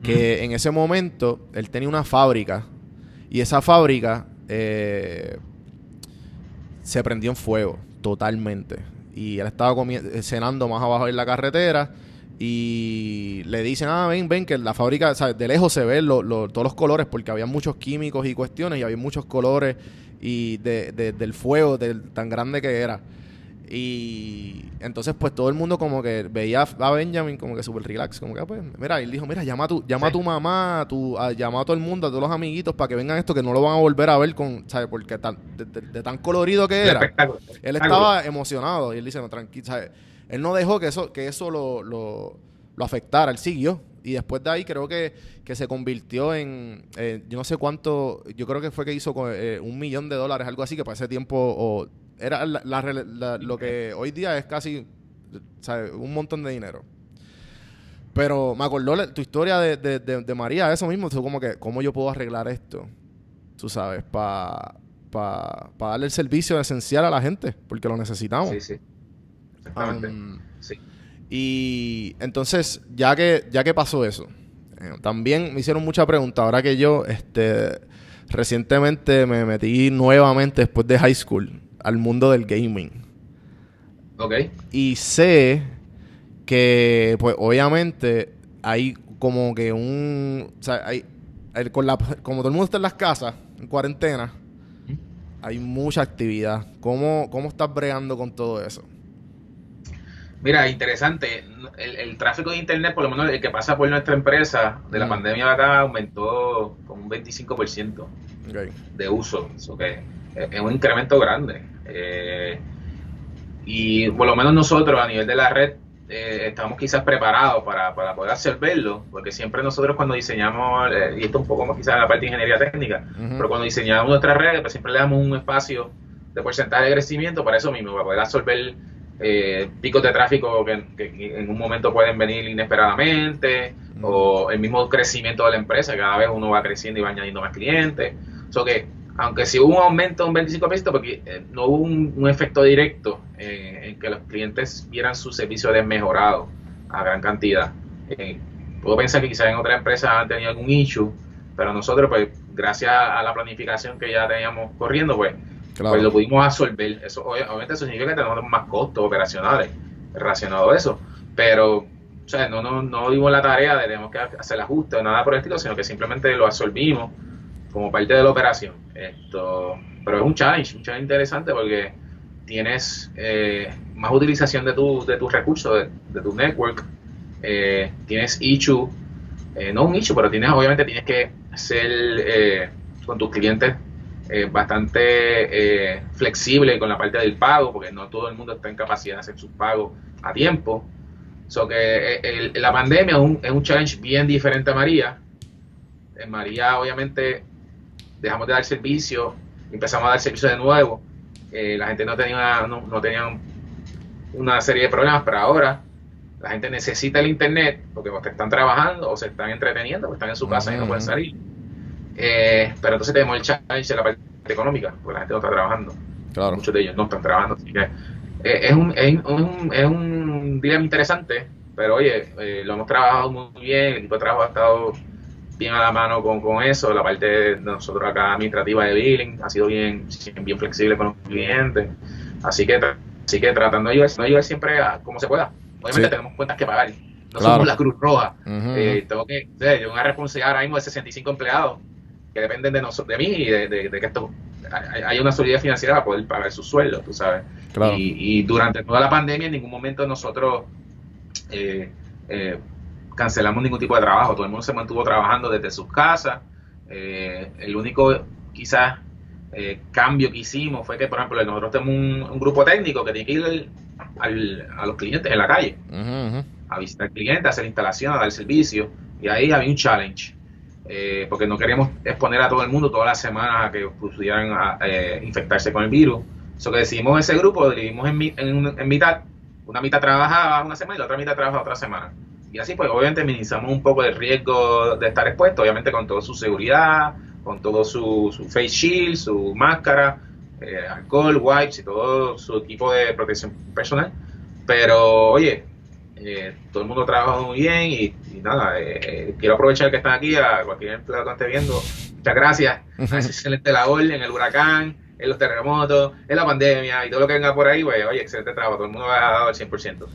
que en ese momento él tenía una fábrica y esa fábrica eh, se prendió en fuego totalmente. Y él estaba eh, cenando más abajo en la carretera y le dicen, ah, ven, ven, que la fábrica, ¿sabes? de lejos se ven lo- lo- todos los colores porque había muchos químicos y cuestiones y había muchos colores y de, de- del fuego del, tan grande que era. Y entonces pues todo el mundo como que veía a Benjamin como que súper relax, como que, ah, pues, mira, y él dijo, mira, llama a tu, llama a tu mamá, a tu, a, llama a todo el mundo, a todos los amiguitos para que vengan esto, que no lo van a volver a ver con, ¿sabes? Porque tan, de, de- de tan colorido que era. Él estaba emocionado y él dice, no, tranquilo, ¿sabes? Él no dejó que eso, que eso lo, lo, lo afectara, él siguió. Y después de ahí creo que, que se convirtió en, eh, yo no sé cuánto, yo creo que fue que hizo con, eh, un millón de dólares, algo así, que para ese tiempo o, era la- lo que hoy día es casi. Un montón de dinero. Pero me acordó tu historia de, de, María, eso mismo, fue como que, ¿cómo yo puedo arreglar esto? Tú sabes, para pa, pa darle el servicio esencial a la gente, porque lo necesitamos. Sí, sí. Exactamente. Um, sí. y entonces, ya que, ya que pasó eso, eh, también me hicieron mucha pregunta. Ahora que yo, este, recientemente me metí nuevamente después de high school al mundo del gaming. Ok. Y sé que pues obviamente hay como que un... O sea, hay, hay- con la, como todo el mundo está en las casas, en cuarentena, hay mucha actividad. ¿Cómo, cómo estás bregando con todo eso? Mira, interesante. El, el tráfico de internet, por lo menos el que pasa por nuestra empresa de la Mm. pandemia de acá, aumentó con un 25% Ok. de uso. Eso que es un incremento grande. Eh, y por lo menos nosotros a nivel de la red eh, estamos quizás preparados para, para poder absorberlo, porque siempre nosotros cuando diseñamos, eh, y esto un poco más quizás en la parte de ingeniería técnica, pero cuando diseñamos nuestras redes, pues siempre le damos un espacio de porcentaje de crecimiento para eso mismo, para poder absorber eh, picos de tráfico que, que en un momento pueden venir inesperadamente, Mm. o el mismo crecimiento de la empresa, cada vez uno va creciendo y va añadiendo más clientes. So que, aunque sí hubo un aumento de un 25%, porque eh, no hubo un, un efecto directo eh, en que los clientes vieran su servicio desmejorado a gran cantidad. Eh, puedo pensar que quizás en otras empresas han tenido algún issue, pero nosotros, pues, gracias a la planificación que ya teníamos corriendo, pues, Pues lo pudimos absorber. Eso, obvia- obviamente eso significa que tenemos más costos operacionales relacionados a eso. Pero, o sea, no, no, no dimos la tarea de tenemos que hacer ajustes o nada por el estilo, sino que simplemente lo absorbimos como parte de la operación. Esto, pero es un challenge, un challenge interesante porque tienes eh, más utilización de, tu, de tus recursos, de, de tu network, eh, tienes issue, eh, no un issue, pero tienes obviamente tienes que ser con tus clientes eh, bastante eh, flexible con la parte del pago, porque no todo el mundo está en capacidad de hacer sus pagos a tiempo. So que eh, el- la pandemia es un, es un challenge bien diferente a María. En María, obviamente, dejamos de dar servicio, empezamos a dar servicio de nuevo. Eh, la gente no tenía, no, no tenía una serie de problemas, pero ahora la gente necesita el internet porque o están trabajando o se están entreteniendo, o están en su casa y no pueden salir. Eh, pero entonces tenemos el challenge de la parte económica, porque la gente no está trabajando. Claro. Muchos de ellos no están trabajando. Así que eh, es, un, es, un, es un dilema interesante, pero oye, eh, lo hemos trabajado muy bien, el equipo de trabajo ha estado bien a la mano con, con eso, la parte de nosotros acá administrativa de billing ha sido bien, bien flexible con los clientes, así que así que tratando de ayudar, no ayudar siempre a como se pueda. Obviamente Sí. tenemos cuentas que pagar, no Claro. somos la Cruz Roja, eh, tengo que, yo una responsabilidad ahora mismo de 65 empleados que dependen de nosotros, de mí y de, de- de que esto hay, una solidez financiera para poder pagar sus sueldos, tú sabes. Claro. Y, y durante toda la pandemia en ningún momento nosotros eh, eh, cancelamos ningún tipo de trabajo, todo el mundo se mantuvo trabajando desde sus casas. Eh, el único quizás cambio que hicimos fue que, por ejemplo, nosotros tenemos un, un grupo técnico que tiene que ir al- a los clientes en la calle a visitar clientes, a hacer instalación, a dar servicio. Y ahí había un challenge, eh, porque no queríamos exponer a todo el mundo todas las semanas a que pudieran a, eh, infectarse con el virus. Eso que decidimos ese grupo, lo dividimos en, mitad. Una mitad trabajaba una semana y la otra mitad trabajaba otra semana. Y así pues obviamente minimizamos un poco el riesgo de estar expuesto, obviamente con toda su seguridad, con todo su, face shield, su máscara, eh, alcohol, wipes y todo su equipo de protección personal. Pero oye, todo el mundo trabaja muy bien y, y nada, eh, eh, quiero aprovechar que están aquí, a cualquier empleado que esté viendo, muchas gracias, excelente labor en el huracán, en los terremotos, en la pandemia y todo lo que venga por ahí, pues, oye, excelente trabajo, todo el mundo ha dado el 100%.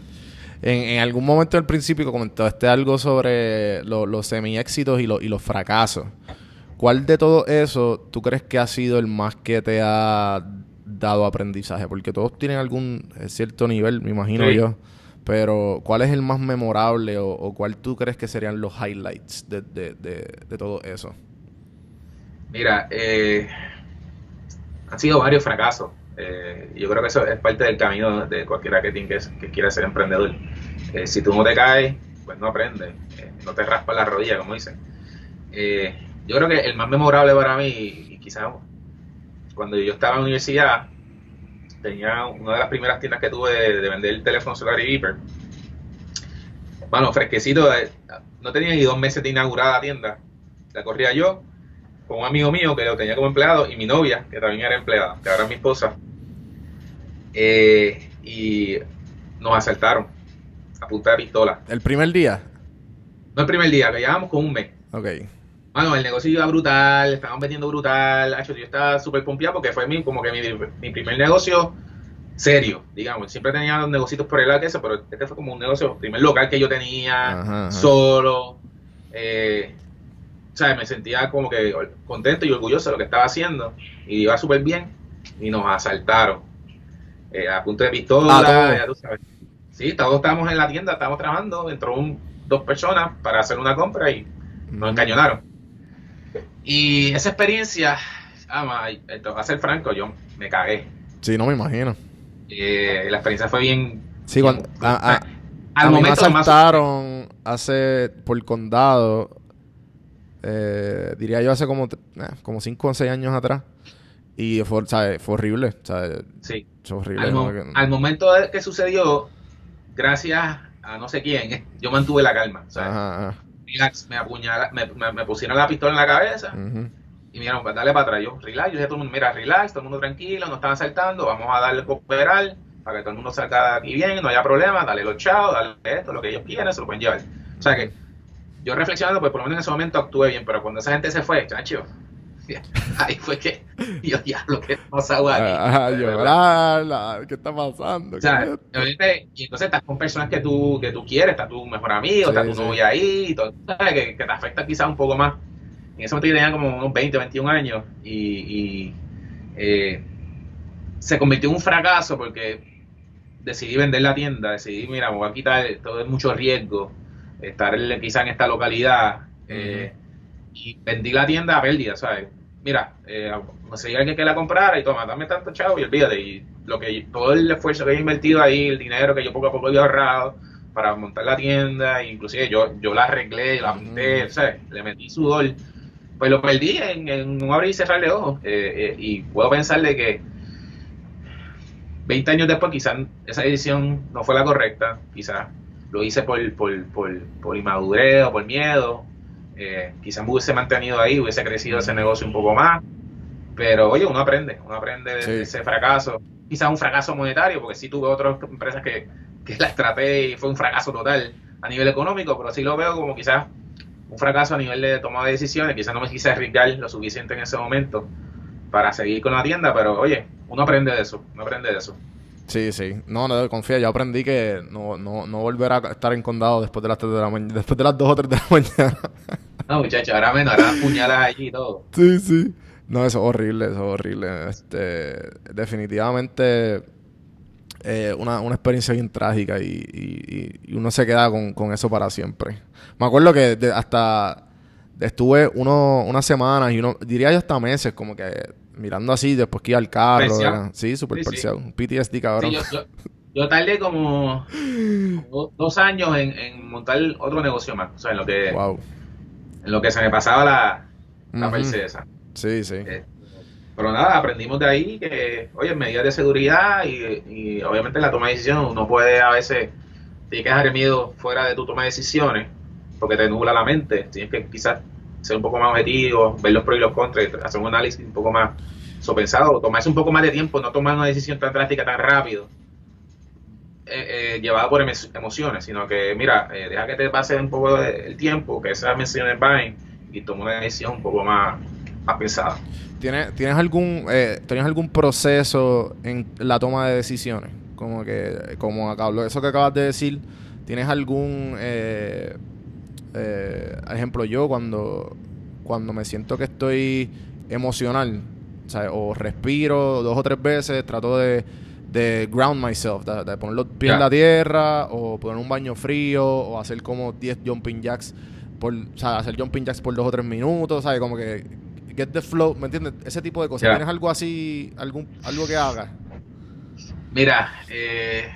En, en algún momento del principio comentaste algo sobre lo- los semi-éxitos y, lo- y los fracasos. ¿Cuál de todo eso tú crees que ha sido el más que te ha dado aprendizaje? Porque todos tienen algún eh, cierto nivel, me imagino Sí. yo. Pero ¿cuál es el más memorable o, cuál tú crees que serían los highlights de, de- de- de todo eso? Mira, eh, han sido varios fracasos. Eh, yo creo que eso es parte del camino de cualquiera que, tiene que, que quiera ser emprendedor. Eh, si tú no te caes, pues no aprendes. Eh, no te raspas la rodilla, como dicen. Eh, yo creo que el más memorable para mí, y quizás cuando yo estaba en la universidad, tenía una de las primeras tiendas que tuve de, de vender teléfono celular y beeper. Bueno, fresquecito, eh, no tenía ni dos meses de inaugurada la tienda. La corría yo, con un amigo mío que lo tenía como empleado y mi novia, que también era empleada, que ahora es mi esposa. Eh, y nos asaltaron a punta de pistola. ¿El primer día? No el primer día, que llevábamos con un mes. Ok. Bueno, el negocio iba brutal, estaban vendiendo brutal. Hacho, yo estaba súper pompeado porque fue mi, como que mi, mi primer negocio serio, digamos. Siempre tenía los negocios por el lado que eso, pero este fue como un negocio, primer local que yo tenía, Ajá, ajá. solo. Eh, o sea, me sentía como que contento y orgulloso de lo que estaba haciendo. Y iba súper bien. Y nos asaltaron. Eh, a punto de pistola, Ah, todo. ya tú sabes. Sí, todos estábamos en la tienda, estábamos trabajando. Entró un- dos personas para hacer una compra y nos encañonaron. Y esa experiencia, ama, esto, a ser franco, yo me cagué. Sí, no me imagino. Eh, la experiencia fue bien. Sí, cuando, a, a- al a mí me momento más- asaltaron hace, por condado, eh, diría yo hace como, eh, como 5 o 6 años atrás. Y fue, ¿sabes? fue horrible, ¿sabes? Sí. Fue horrible. Al, ¿no? mo- Que- al momento que sucedió, gracias a no sé quién, yo mantuve la calma. Ajá, ajá. Relax, me, apuñala, me, me- me pusieron la pistola en la cabeza Ujú. y me dijeron, pues dale para atrás. Yo, relax, yo dije a todo el mundo, mira, relax, todo el mundo tranquilo, no están asaltando, vamos a darle cooperar para que todo el mundo salga de aquí bien, no haya problema, dale los chavos, dale esto, lo que ellos quieran, se lo pueden llevar. O sea que yo reflexionando, pues por lo menos en ese momento actué bien, pero cuando esa gente se fue, chacho, *laughs* ahí fue que yo diablo, ¿qué pasa aquí? Ajá, llorar, ¿qué está pasando? O sea, ¿Qué- obviamente, y entonces estás con personas que tú, que tú quieres, está tu mejor amigo, Sí, está tu sí. novia ahí, y todo, ¿sabes? Que, que te afecta quizás un poco más. En ese momento yo tenía como unos 20, 21 años y, y, eh, se convirtió en un fracaso porque decidí vender la tienda, decidí, mira, me voy a quitar, todo es mucho riesgo, estar quizás en esta localidad, eh, y vendí la tienda a pérdida, ¿sabes? Mira, eh, conseguí a alguien que la comprara y toma, dame tanto chavo y olvídate. Y lo que, todo el esfuerzo que he invertido ahí, el dinero que yo poco a poco he ahorrado para montar la tienda, inclusive yo, yo la arreglé, la pinté, ¿sabes? Le metí sudor. Pues lo perdí en, en un abrir y cerrar de ojos. Eh, eh, y puedo pensar de que 20 años después quizás esa decisión no fue la correcta, quizás lo hice por, por, por, por inmadurez o por miedo, eh, quizás me hubiese mantenido ahí, hubiese crecido ese negocio un poco más, pero oye, uno aprende, uno aprende de, Sí. de ese fracaso, quizás un fracaso monetario, porque sí tuve otras empresas que, que las traté y fue un fracaso total a nivel económico, pero sí lo veo como quizás un fracaso a nivel de toma de decisiones, quizás no me quise arriesgar lo suficiente en ese momento para seguir con la tienda, pero oye, uno aprende de eso, uno aprende de eso. Sí, sí. No, no, confía. Yo aprendí que no, no, no volver a estar en condado después de las 3 de la mañana. Después de las 2 o 3 de la *laughs* mañana. No, muchachos, ahora menos, ahora puñalas allí y todo. sí, sí. No, eso es horrible, eso es horrible. Este, definitivamente eh, una, una experiencia bien trágica y, y- y uno se queda con, con eso para siempre. Me acuerdo que de- hasta estuve uno, unas semanas y uno, diría yo hasta meses, como que mirando así después que iba al carro. Era- Sí, súper Sí, sí. PTSD, cabrón. Sí, yo, yo, yo tardé como, *laughs* como dos años en, en montar otro negocio más, o sea, en lo que, Wow. En lo que se me pasaba la, la esa. Sí, sí. Eh, Pero nada, aprendimos de ahí que, oye, medidas de seguridad y, y obviamente en la toma de decisiones uno puede a veces, tienes que dejar el miedo fuera de tu toma de decisiones porque te nubla la mente. Tienes que quizás ser un poco más objetivo, ver los pros y los contras, hacer un análisis un poco más sopensado, tomarse un poco más de tiempo, no tomar una decisión tan drástica tan rápido, eh, eh, llevada por emo- emociones, sino que, mira, eh, deja que te pase un poco el tiempo, que esas emociones vayan y toma una decisión un poco más, más pensada. ¿Tienes, ¿tienes algún eh, ¿tienes algún proceso en la toma de decisiones? Como que, como acabo, eso que acabas de decir, ¿tienes algún ejemplo yo cuando, cuando me siento que estoy emocional, o, o respiro dos o tres veces, trato de, de ground myself, de, de poner los pies en la tierra, o poner un baño frío, o hacer como 10 jumping jacks por, o sea, hacer jumping jacks por dos o tres minutos, ¿sabes? Como que get the flow, ¿me entiendes? Ese tipo de cosas. ¿Tienes algo así, algún, algo que hagas? Mira, eh,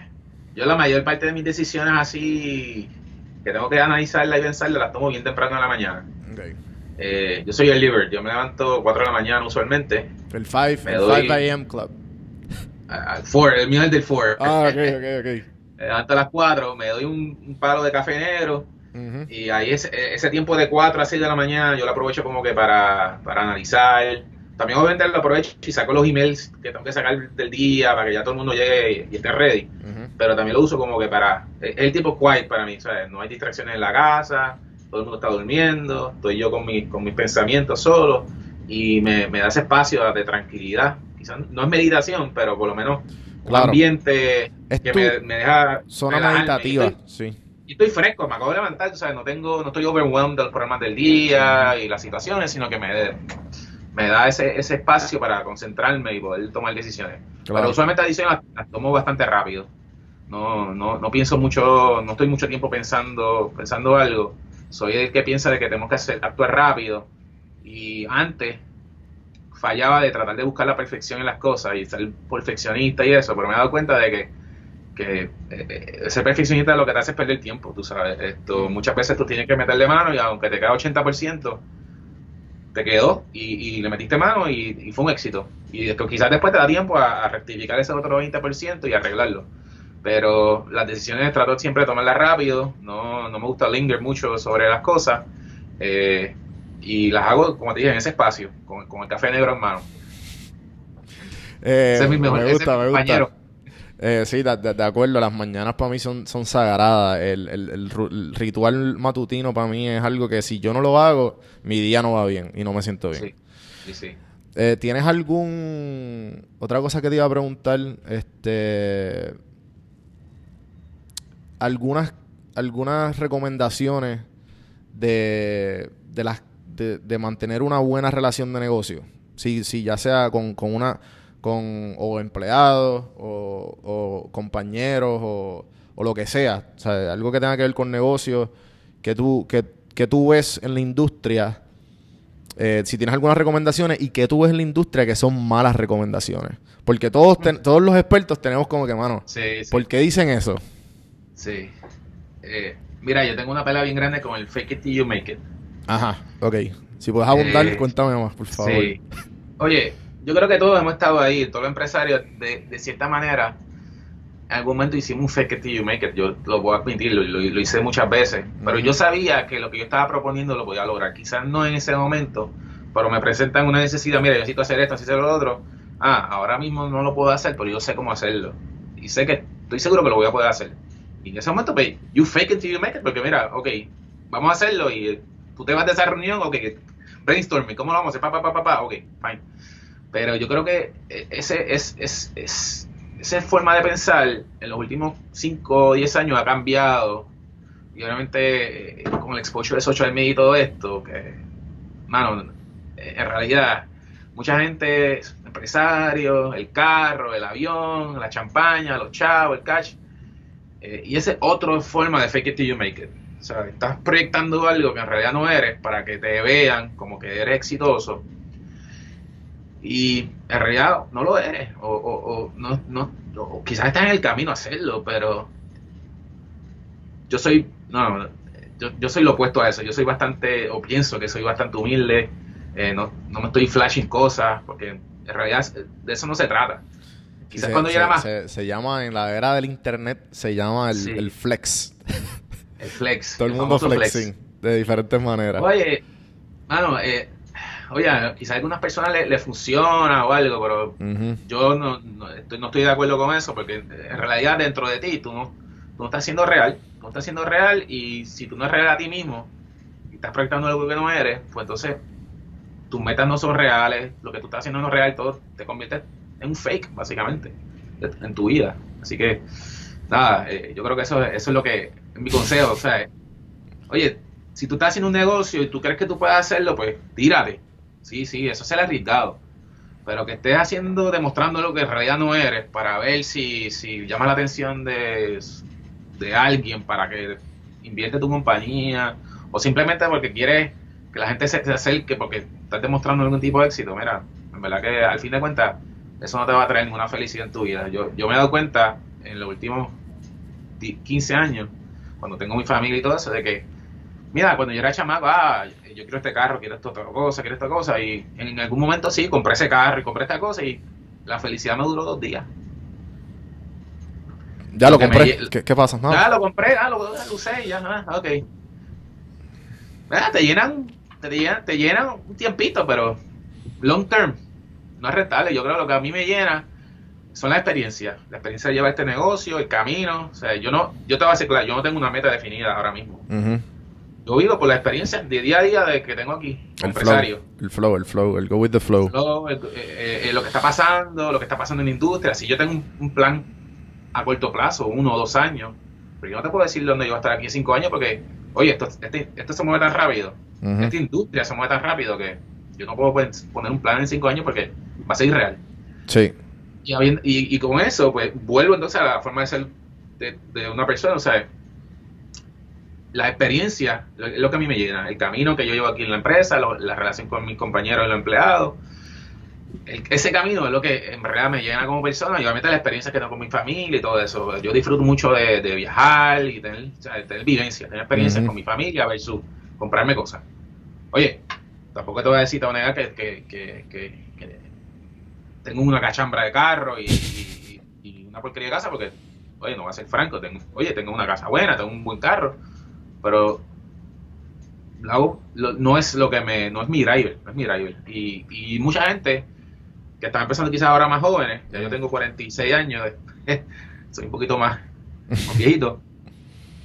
yo la mayor parte de mis decisiones así que tengo que analizarla y pensarla las tomo bien temprano en la mañana. Ok. Eh, yo soy el liver, yo me levanto 4 de la mañana usualmente, El 5 Me el doy- 5 a.m. club. Al 4, el mío es el del 4. Ah, ok, ok, ok. *laughs* Levanto a las 4, me doy un, un palo de café negro Ujú. y ahí ese, ese tiempo de 4 a 6 de la mañana yo lo aprovecho como que para, para analizar. También obviamente lo aprovecho y saco los emails que tengo que sacar del día para que ya todo el mundo llegue y esté ready. Ujú. pero también lo uso como que para es el tipo quiet para mí ¿sabes? no hay distracciones en la casa todo el mundo está durmiendo estoy yo con, mi, con mis pensamientos solo y me, me da ese espacio de tranquilidad quizás no es meditación pero por lo menos Claro. ambiente Es que me, me deja Zona meditativa, Y estoy, sí. y estoy fresco, me acabo de levantar, tú sabes, no tengo, no estoy overwhelmed de los problemas del día y las situaciones, sino que me, me da ese, ese espacio para concentrarme y poder tomar decisiones. Claro. Pero usualmente las decisiones las, las tomo bastante rápido. No, no, no pienso mucho, no estoy mucho tiempo pensando, pensando algo. Soy el que piensa de que tenemos que hacer, actuar rápido. Y antes fallaba de tratar de buscar la perfección en las cosas y ser perfeccionista y eso, pero me he dado cuenta de que, que eh, ser perfeccionista lo que te hace es perder tiempo, tú sabes. Esto, muchas veces tú tienes que meterle mano y aunque te queda 80%, te quedó y, y le metiste mano y, y fue un éxito. Y quizás después te da tiempo a, a rectificar ese otro 20% y arreglarlo. Pero las decisiones trato siempre de tomarlas rápido, no, no me gusta linger mucho sobre las cosas. eh, y las hago, como te dije, en ese espacio, con, con el café negro en mano. Eh, ese es mi mejor me gusta, me compañero. gusta. Eh, sí, de, de- de acuerdo, las mañanas para mí son, son sagradas. El, el- el ru- el ritual matutino para mí es algo que si yo no lo hago, mi día no va bien y no me siento bien. Sí, sí, sí. Eh, ¿Tienes algún... Otra cosa que te iba a preguntar, este... Algunas, algunas recomendaciones de, de las de, de mantener una buena relación de negocio. Si, si ya sea con, con una con o empleados o, o compañeros o, o lo que sea. O sea, algo que tenga que ver con negocios que tú, que, que tú ves en la industria. eh, si tienes algunas recomendaciones y que tú ves en la industria que son malas recomendaciones. Porque todos, ten- todos los expertos tenemos como que, mano, Sí, sí. ¿por qué dicen eso? Sí. Eh, mira, yo tengo una pelea bien grande con el fake it till you make it. Ajá, ok. Si puedes abundar, Eh, cuéntame más, por favor. Sí. Oye, yo creo que todos hemos estado ahí, todos los empresarios, de, de cierta manera, en algún momento hicimos un fake it till you make it. Yo lo voy a admitir, lo, lo- lo hice muchas veces. Pero Ujú. yo sabía que lo que yo estaba proponiendo lo podía lograr. Quizás no en ese momento, pero me presentan una necesidad. Mira, yo necesito hacer esto, necesito hacer lo otro. Ah, ahora mismo no lo puedo hacer, pero yo sé cómo hacerlo. Y sé que estoy seguro que lo voy a poder hacer. Y en ese momento, pues, you fake it till you make it, porque mira, ok, vamos a hacerlo y tú te vas de esa reunión, ok, brainstorming, ¿cómo lo vamos a hacer? Pa, pa, pa, pa, ok, fine. Pero yo creo que eh, ese es, es, es- esa forma de pensar en los últimos 5 o 10 años ha cambiado. Y obviamente eh, con el exposure de social media y todo esto, que, mano, en realidad, mucha gente, empresarios, el carro, el avión, la champaña, los chavos, el cash. eh, y esa es otra forma de fake it till you make it. O sea, estás proyectando algo que en realidad no eres para que te vean como que eres exitoso y en realidad no lo eres o, o- o no, no o quizás estás en el camino a hacerlo pero yo soy no, no, yo, yo soy lo opuesto a eso yo soy bastante o pienso que soy bastante humilde eh, no, no me estoy flashing cosas porque en realidad de eso no se trata quizás Se- cuando yo era más se- se llama, en la era del internet, se llama el, Sí. el flex. *laughs* el flex Todo el mundo famoso flex. flexing de diferentes maneras. Oye, mano, eh, oye, quizás a algunas personas le, le funciona o algo, pero yo no, no, estoy, no estoy de acuerdo con eso, porque en realidad dentro de ti tú no, tú no estás siendo real, tú no estás siendo real y si tú no eres real a ti mismo y estás proyectando algo que no eres, pues entonces tus metas no son reales, lo que tú estás haciendo no es real, todo te convierte en un fake, básicamente, en tu vida. Así que, nada, eh, yo creo que eso, eso es lo que, mi consejo, o sea, oye, si tú estás haciendo un negocio y tú crees que tú puedes hacerlo, pues tírate. Sí, sí, eso es el arriesgado. Pero que estés haciendo, demostrando lo que en realidad no eres, para ver si, si llama la atención de, de alguien para que invierte tu compañía, o simplemente porque quieres que la gente se, se acerque porque estás demostrando algún tipo de éxito. Mira, en verdad que al fin de cuentas, eso no te va a traer ninguna felicidad en tu vida. Yo, yo me he dado cuenta en los últimos 10, 15 años, cuando tengo mi familia y todo eso, de que, mira, cuando yo era chamaco, ah, yo quiero este carro, quiero esta otra cosa, quiero esta cosa, y en algún momento sí, compré ese carro y compré esta cosa, y la felicidad me duró dos días. Ya lo compré. me- ¿Qué, qué pasa? No. Ya lo compré, ah, lo, lo usé, y ya, ah, ok. Ah, te llenan, te llenan, te llenan un tiempito, pero long term, no es rentable. Yo creo que lo que a mí me llena son las experiencias. La experiencia de llevar este negocio, el camino. O sea, yo no, yo te voy a decir claro, yo no tengo una meta definida ahora mismo. Yo vivo por la experiencia de día a día de que tengo aquí, El empresario. flow, el flow, el flow, el go with the flow. Lo, eh, eh, eh, lo que está pasando, lo que está pasando en la industria. Si yo tengo un, un plan a corto plazo, uno o dos años, pero yo no te puedo decir dónde yo voy a estar aquí en cinco años porque, oye, esto, este- esto se mueve tan rápido, esta industria se mueve tan rápido que yo no puedo poner un plan en cinco años porque va a ser irreal. Sí. Y, habiendo- y, y con eso, pues vuelvo entonces a la forma de ser de, de una persona, o sea, la experiencia lo- es lo que a mí me llena, el camino que yo llevo aquí en la empresa, lo- la relación con mis compañeros y los empleados. El- ese camino es lo que en realidad me llena como persona y obviamente la experiencia que tengo con mi familia y todo eso. Yo disfruto mucho de, de viajar y tener, o sea, tener vivencias, tener experiencias con mi familia versus comprarme cosas. Oye, tampoco te voy a decir, te voy a negar que, que- que- que- que tengo una cachambra de carro y, y- y una porquería de casa porque, oye, no voy a ser franco, tengo, oye, tengo una casa buena, tengo un buen carro, pero lo- no es lo que me, no es mi driver, no es mi driver. Y, y mucha gente que está empezando quizás ahora más jóvenes, ya yo tengo 46 años, *laughs* soy un poquito más, más *laughs* viejito,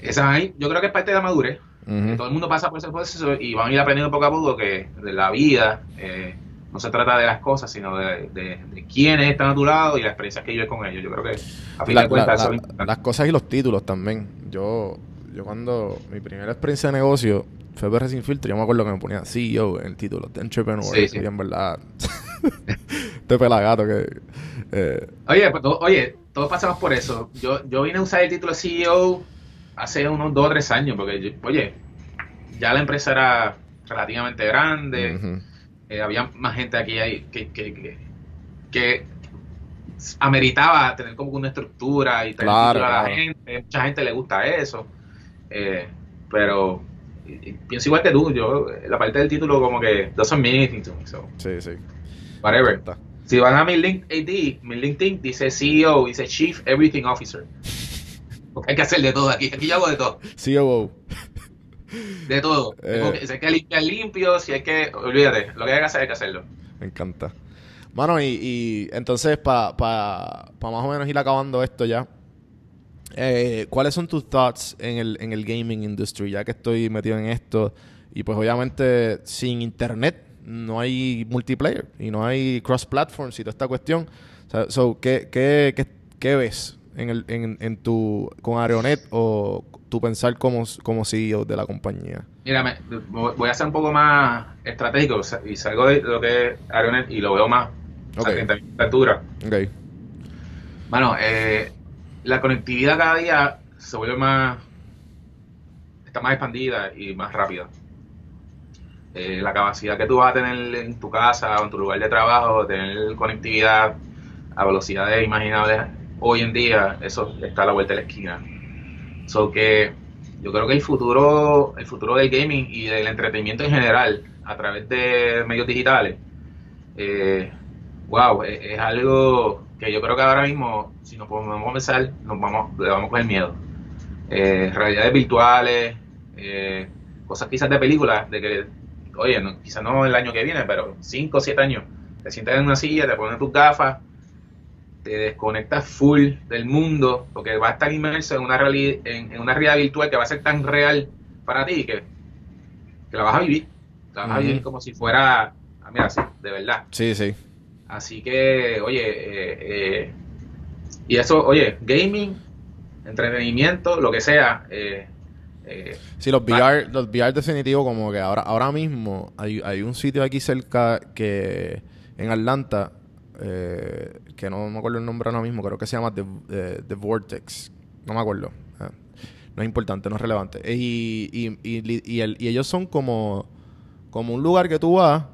esa ahí, yo creo que es parte de la madurez, Ujú. todo el mundo pasa por ese proceso y van a ir aprendiendo poco a poco que de la vida eh, no se trata de las cosas, sino de, de, de quiénes están a tu lado y las experiencias que vives con ellos. Yo creo que a fin La- de cuentas la- la- las cosas y los títulos también. Yo, yo cuando mi primera experiencia de negocio fue PR Sin Filtro, yo me acuerdo que me ponía CEO en el título, de Entrepreneur, Sí, sí. y en verdad, *laughs* este pelagato que... eh, Oye, pues, to- oye, todos pasamos por eso. Yo, yo vine a usar el título de CEO hace unos dos o tres años, porque, yo- oye, ya la empresa era relativamente grande, ujú. Eh, había más gente aquí ahí que, que, que, que ameritaba tener como una estructura y tener Claro, a la gente. Mucha gente le gusta eso. eh, pero y- y pienso igual que tú. Yo, la parte del título, como que doesn't mean anything to me. So, Sí, sí. whatever. Está. Si van a mi LinkedIn, mi LinkedIn dice CEO, dice Chief Everything Officer. Porque *laughs* hay que hacer de todo aquí. Aquí yo hago de todo. COO. De todo. Eh. Si hay que limpiar limpio, si hay que. Olvídate. Lo que hay que hacer hay que hacerlo. Me encanta. Mano, y, y entonces, para pa, pa más o menos ir acabando esto ya, eh, ¿cuáles son tus thoughts en el, en el gaming industry? Ya que estoy metido en esto, y pues obviamente sin internet no hay multiplayer y no hay cross-platforms y toda esta cuestión. So, ¿qué, qué, qué, qué ves en, el, en, en tu, con Aeronet o tu pensar como, como CEO de la compañía? Mira, me- voy a ser un poco más estratégico y salgo de lo que es Aeronet y lo veo más Ok. a 30 altura. Ok. Bueno, eh, la conectividad cada día se vuelve más. está más expandida y más rápida. Eh, la capacidad que tú vas a tener en tu casa o en tu lugar de trabajo, tener conectividad a velocidades imaginables hoy en día, eso está a la vuelta de la esquina. So que yo creo que el futuro, el futuro del gaming y del entretenimiento en general, a través de medios digitales, eh, wow, es, algo que yo creo que ahora mismo, si nos podemos comenzar, nos vamos, le vamos a coger miedo. Eh, realidades virtuales, eh, cosas quizás de películas, de que, oye, quizás no el año que viene, pero 5 o 7 años, te sientas en una silla, te pones tus gafas, te desconectas full del mundo, porque vas a estar inmerso en una, reali- en, en una realidad virtual que va a ser tan real para ti que, que la vas a vivir. La vas a vivir como si fuera, ah, mira, sí, de verdad. Sí, sí. Así que, oye, eh, eh, y eso, oye, gaming, entretenimiento, lo que sea, eh, eh, Sí, los VR, los VR definitivo como que ahora, ahora mismo hay, hay un sitio aquí cerca que en Atlanta, eh, que no me acuerdo el nombre ahora mismo, creo que se llama The, eh, Vortex, no me acuerdo, Ah, no es importante, no es relevante. Y, y, ellos son como, como un lugar que tú vas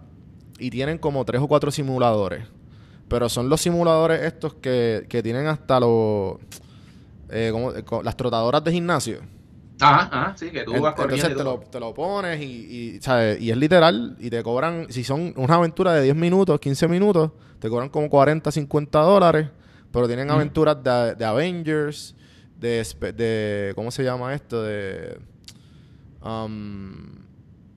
y tienen como tres o cuatro simuladores, pero son los simuladores estos que, que tienen hasta los... eh, las trotadoras de gimnasio. Ajá, ajá, sí, que tú En- vas corriendo. Entonces te lo, te lo pones y, y, ¿sabes? y es literal y te cobran, si son una aventura de 10 minutos, 15 minutos, te cobran como 40, 50 dólares, pero tienen aventuras de, de Avengers, de, de, ¿cómo se llama esto? De um,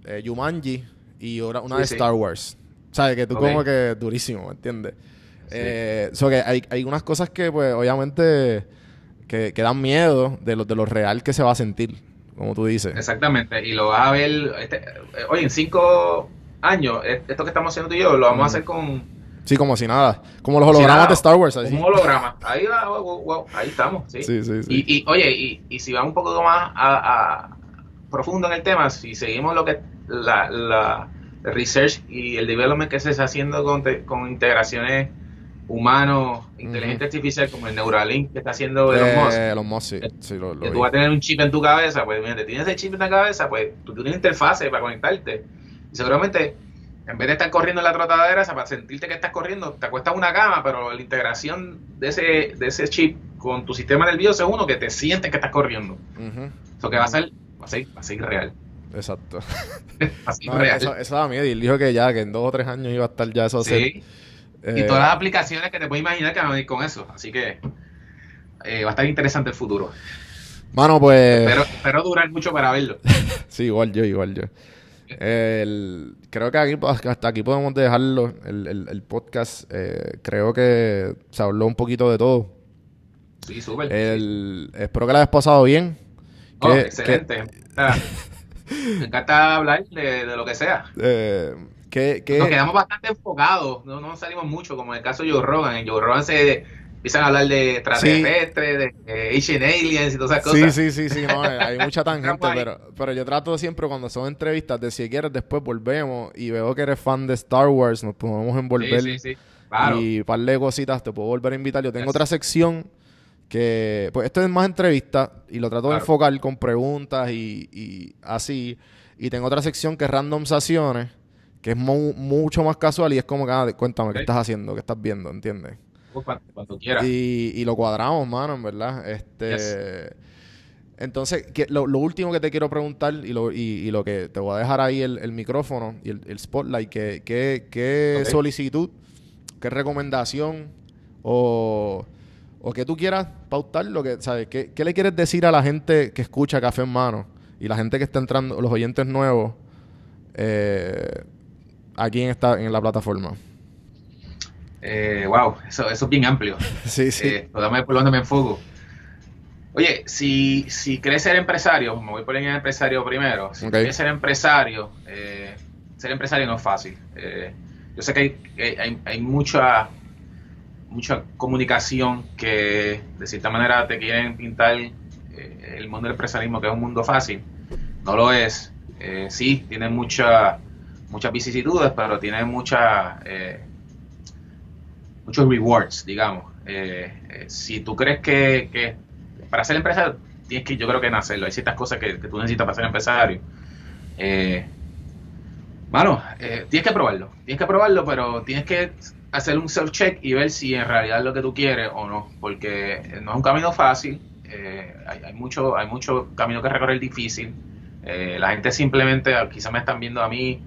eh, Jumanji y ahora una Sí, de sí. Star Wars. ¿Sabes? Que tú como que durísimo, ¿me entiendes? Eh, so que hay, hay unas cosas que, pues, obviamente, que, que dan miedo de lo, de lo real que se va a sentir. como tú dices. Exactamente, y lo vas a ver, este, eh, oye, en cinco años, eh, esto que estamos haciendo tú y yo, lo vamos a hacer con Sí, como si nada. Como los hologramas nada, de Star Wars. Así. un holograma. Ahí va, wow, ahí estamos, sí. Sí, sí, sí. Y, y, oye, y, y si vamos un poco más a, a- profundo en el tema, si seguimos lo que la, la research y el development que se está haciendo con, te- con integraciones humanos, inteligencia artificial como el Neuralink que está haciendo Elon Musk, Eh, Elon Musk, sí. Sí, lo, lo que vi. tú vas a tener un chip en tu cabeza, pues mira, te tienes el chip en la cabeza, pues tú tienes interfase para conectarte. Y seguramente, en vez de estar corriendo en la trotadera, para sentirte que estás corriendo, te acuestas una cama, pero la integración de ese, de ese chip con tu sistema nervioso es uno que te sientes que estás corriendo. Ujú, Eso que va a ser, va a ser, va a ser real. Exacto. *laughs* Va a ser No, real. eso, eso da miedo. Y él dijo que ya, que en dos o tres años iba a estar ya eso. set. Sí. Eh, Y todas las aplicaciones que te puedes imaginar que van a venir con eso. Así que eh, va a estar interesante el futuro. Mano, pues. Pero espero durar mucho para verlo. *laughs* Sí, igual yo, igual yo. El- creo que aquí, hasta aquí podemos dejarlo, el, el- el podcast. eh, creo que se habló un poquito de todo. Sí, súper. El, espero que la hayas pasado bien. Oh, Que- excelente. *laughs* Me encanta hablar de, de lo que sea. Eh, Nos quedamos bastante enfocados, no, no salimos mucho, como en el caso de Joe Rogan. En Joe Rogan se empiezan a hablar de extraterrestres, de, de Asian Aliens y todas esas Sí, cosas. sí, sí, sí, no, hay mucha *laughs* tangente, pero, pero yo trato siempre cuando son entrevistas de si quieres después volvemos y veo que eres fan de Star Wars, nos podemos envolver sí, sí, sí. Claro. y un par de cositas te puedo volver a invitar. Yo tengo Yes. otra sección que, pues esto es más entrevista y lo trato de enfocar con preguntas y, y así. Y tengo otra sección que es randomizaciones, que es mu- mucho más casual y es como que, ah, cuéntame, ¿qué estás haciendo? ¿Qué estás viendo? ¿Entiendes? Pues cuando, cuando quieras. Y, y lo cuadramos, mano, en verdad. Este. Entonces, que- lo, lo último que te quiero preguntar y lo, y, y lo que te voy a dejar ahí el, el micrófono y el, el spotlight, que, que, qué Ok. solicitud, qué recomendación o, o que tú quieras pautar, lo que, ¿sabes? ¿Qué, qué le quieres decir a la gente que escucha Café en Mano y la gente que está entrando, los oyentes nuevos, eh, aquí en, esta, en la plataforma? Eh, wow, eso, eso es bien amplio. *laughs* Sí, sí. Eh, dame por dónde me enfoco. Oye, si, si quieres ser empresario, me voy por el empresario primero. Si quieres ser empresario, eh, ser empresario no es fácil. Eh, yo sé que hay, hay, hay mucha, mucha comunicación que de cierta manera te quieren pintar el mundo del empresarismo que es un mundo fácil. No lo es. Eh, sí, tiene mucha, muchas vicisitudes, pero tiene mucha, eh, muchos rewards, digamos. Eh, eh, si tú crees que, para ser empresario tienes que, yo creo que nacerlo. Hay ciertas cosas que, tú necesitas para ser empresario. Eh, tienes que probarlo. Tienes que probarlo, pero tienes que hacer un self-check y ver si en realidad es lo que tú quieres o no. Porque no es un camino fácil. hay, hay mucho hay mucho camino que recorrer difícil. La gente simplemente, quizás me están viendo a mí,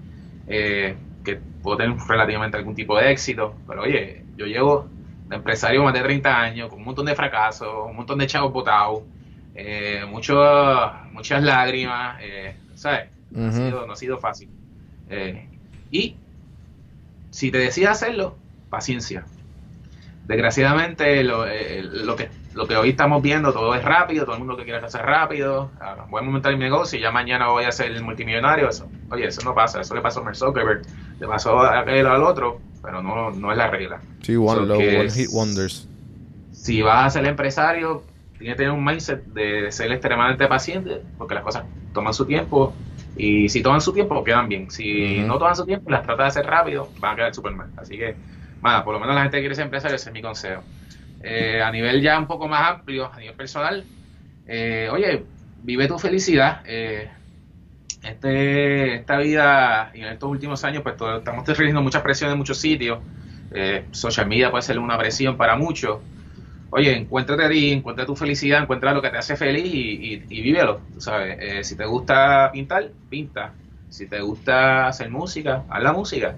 eh, que puedo tener relativamente algún tipo de éxito. Pero oye, yo llevo de empresario más de 30 años, con un montón de fracasos, un montón de chavos botados, eh, mucho- muchas lágrimas, eh, ¿sabes? No ha sido- no ha sido fácil. Eh, y si te decides hacerlo, paciencia. Desgraciadamente, lo, eh, lo, que, lo que hoy estamos viendo, todo es rápido, todo el mundo que quiere hacer rápido. Ah, voy a montar mi negocio y ya mañana voy a ser multimillonario. Eso, oye, eso no pasa. Eso le pasó a Mark Zuckerberg, le pasó a aquel al otro, pero no, no es la regla. Sí, one, So hit wonders. Si vas a ser empresario, tienes que tener un mindset de ser extremadamente paciente, porque las cosas toman su tiempo. Y si toman su tiempo, quedan bien. Si no toman su tiempo las tratas de hacer rápido, van a quedar súper mal. Así que, nada, por lo menos la gente que quiere ser empresario, ese es mi consejo. Eh, a nivel ya un poco más amplio, a nivel personal, eh, oye, vive tu felicidad. Eh, este, esta vida y en estos últimos años, pues todo- estamos recibiendo mucha presión en muchos sitios. Eh, social media puede ser una presión para muchos. Oye, encuéntrate a ti, encuentra tu felicidad, encuentra lo que te hace feliz y, y, y vívelo. tú sabes. Si te gusta pintar, pinta. Si te gusta hacer música, haz la música.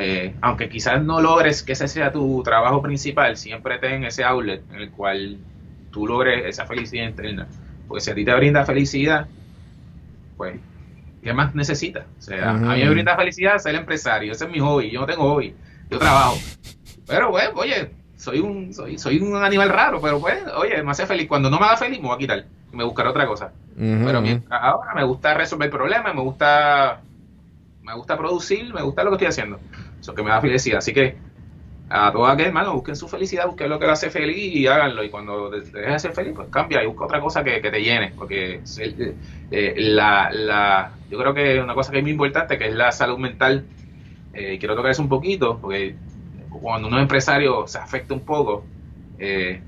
Eh, aunque quizás no logres que ese sea tu trabajo principal, siempre ten ese outlet en el cual tú logres esa felicidad interna. Porque si a ti te brinda felicidad, pues, ¿qué más necesitas? O sea, a mí me brinda felicidad ser empresario, ese es mi hobby, yo no tengo hobby, yo trabajo. Pero, pues, oye, soy un, soy, soy un animal raro, pero pues, oye, me hace feliz. Cuando no me haga feliz, me voy a quitar y me buscaré otra cosa. Pero mientras ahora me gusta resolver problemas, me gusta me gusta producir, me gusta lo que estoy haciendo. Eso que me da felicidad. Así que a todos aquellos hermanos, busquen su felicidad, busquen lo que les hace feliz y háganlo. Y cuando de- dejes de ser feliz, pues cambia y busca otra cosa que, que te llene. Porque eh, eh, la, la, yo creo que una cosa que es muy importante, que es la salud mental, eh, quiero tocar eso un poquito, porque cuando uno es empresario se afecta un poco. eh,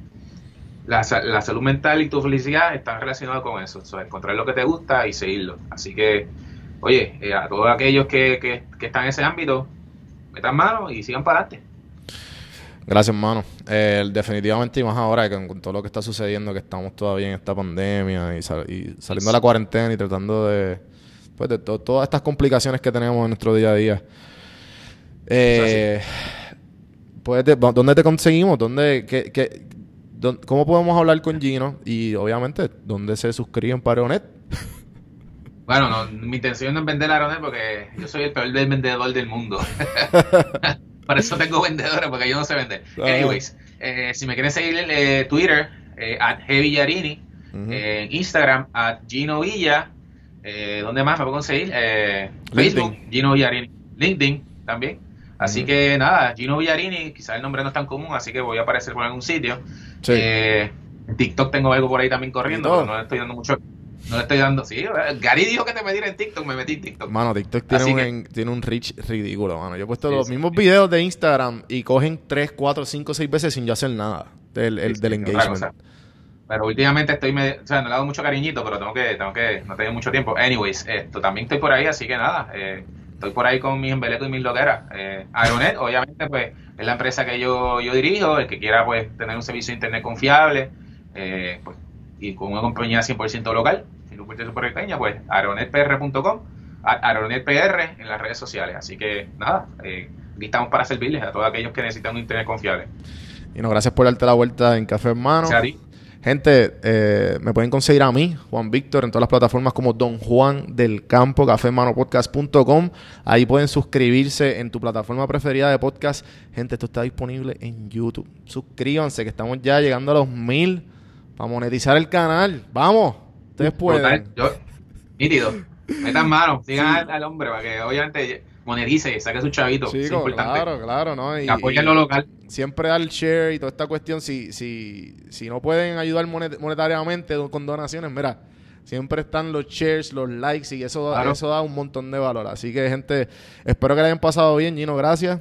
la, la salud mental y tu felicidad están relacionados con eso, o encontrar lo que te gusta y seguirlo. Así que, oye, a todos aquellos que, que, que están en ese ámbito, metan mano y sigan para adelante. Gracias, hermano. Eh, definitivamente, y más ahora que con todo lo que está sucediendo, que estamos todavía en esta pandemia y, sal- y saliendo de la cuarentena y tratando de, pues, de to- todas estas complicaciones que tenemos en nuestro día a día. Eh, pues, de- ¿Dónde te conseguimos? ¿Dónde, qué, qué- ¿Cómo podemos hablar con Gino? Y obviamente, ¿dónde se suscriben para Onet? *laughs* Bueno, no, mi intención no es vender arones porque yo soy el peor del vendedor del mundo. *laughs* Por eso tengo vendedores, porque yo no sé vender. Ah. Anyways, eh, si me quieren seguir en eh, Twitter, eh, at eh, en Instagram, at Gino Villa, eh, ¿dónde más me puedo conseguir? Eh. Facebook, Gino Villarini, LinkedIn también. Así que nada, Gino Villarini, quizás el nombre no es tan común, así que voy a aparecer por algún sitio. Sí. Eh, en TikTok tengo algo por ahí también corriendo, ¿TikTok? pero no le estoy dando mucho. No le estoy dando. Sí, Gary dijo que te metiera en TikTok, me metí en TikTok. Mano, TikTok tiene Así un, que- en- tiene un reach ridículo, mano. Yo he puesto Sí, los sí. mismos videos de Instagram y cogen 3, 4, 5, 6 veces sin yo hacer nada del, el- Sí, del sí, engagement. Pero últimamente estoy, me- o sea, no le he dado mucho cariñito, pero tengo que, tengo que, no tengo mucho tiempo. Anyways, esto también estoy por ahí, así que nada, eh, estoy por ahí con mis embelecos y mis loqueras. Eh, Aeronet, obviamente, pues, es la empresa que yo, yo dirijo, el que quiera, pues, tener un servicio de internet confiable, eh, pues, y con una compañía 100% local, 100% puertorriqueña, pues, aeronetpr.com, aeronetpr en las redes sociales. Así que, nada, eh, aquí estamos para servirles a todos aquellos que necesitan un internet confiable. Y no, gracias por darte la vuelta en Café Hermano. Gente, eh, me pueden conseguir a mí, Juan Víctor, en todas las plataformas como Don Juan del Campo, cafemanopodcast.com. Ahí pueden suscribirse en tu plataforma preferida de podcast. Gente, esto está disponible en YouTube. Suscríbanse, que estamos ya llegando a los mil para monetizar el canal. Vamos, ustedes pueden. Brutal. Yo, nítido. Metan mano, sigan al, al hombre para que obviamente monetice, saque su chavito. Eso es importante. claro, claro, ¿no? Y- apoyen lo local. siempre dar share y toda esta cuestión. Si, si, si no pueden ayudar monet- monetariamente con donaciones, mira, siempre están los shares, los likes y eso, Claro. eso da un montón de valor. Así que, gente, espero que le hayan pasado bien, Gino, gracias.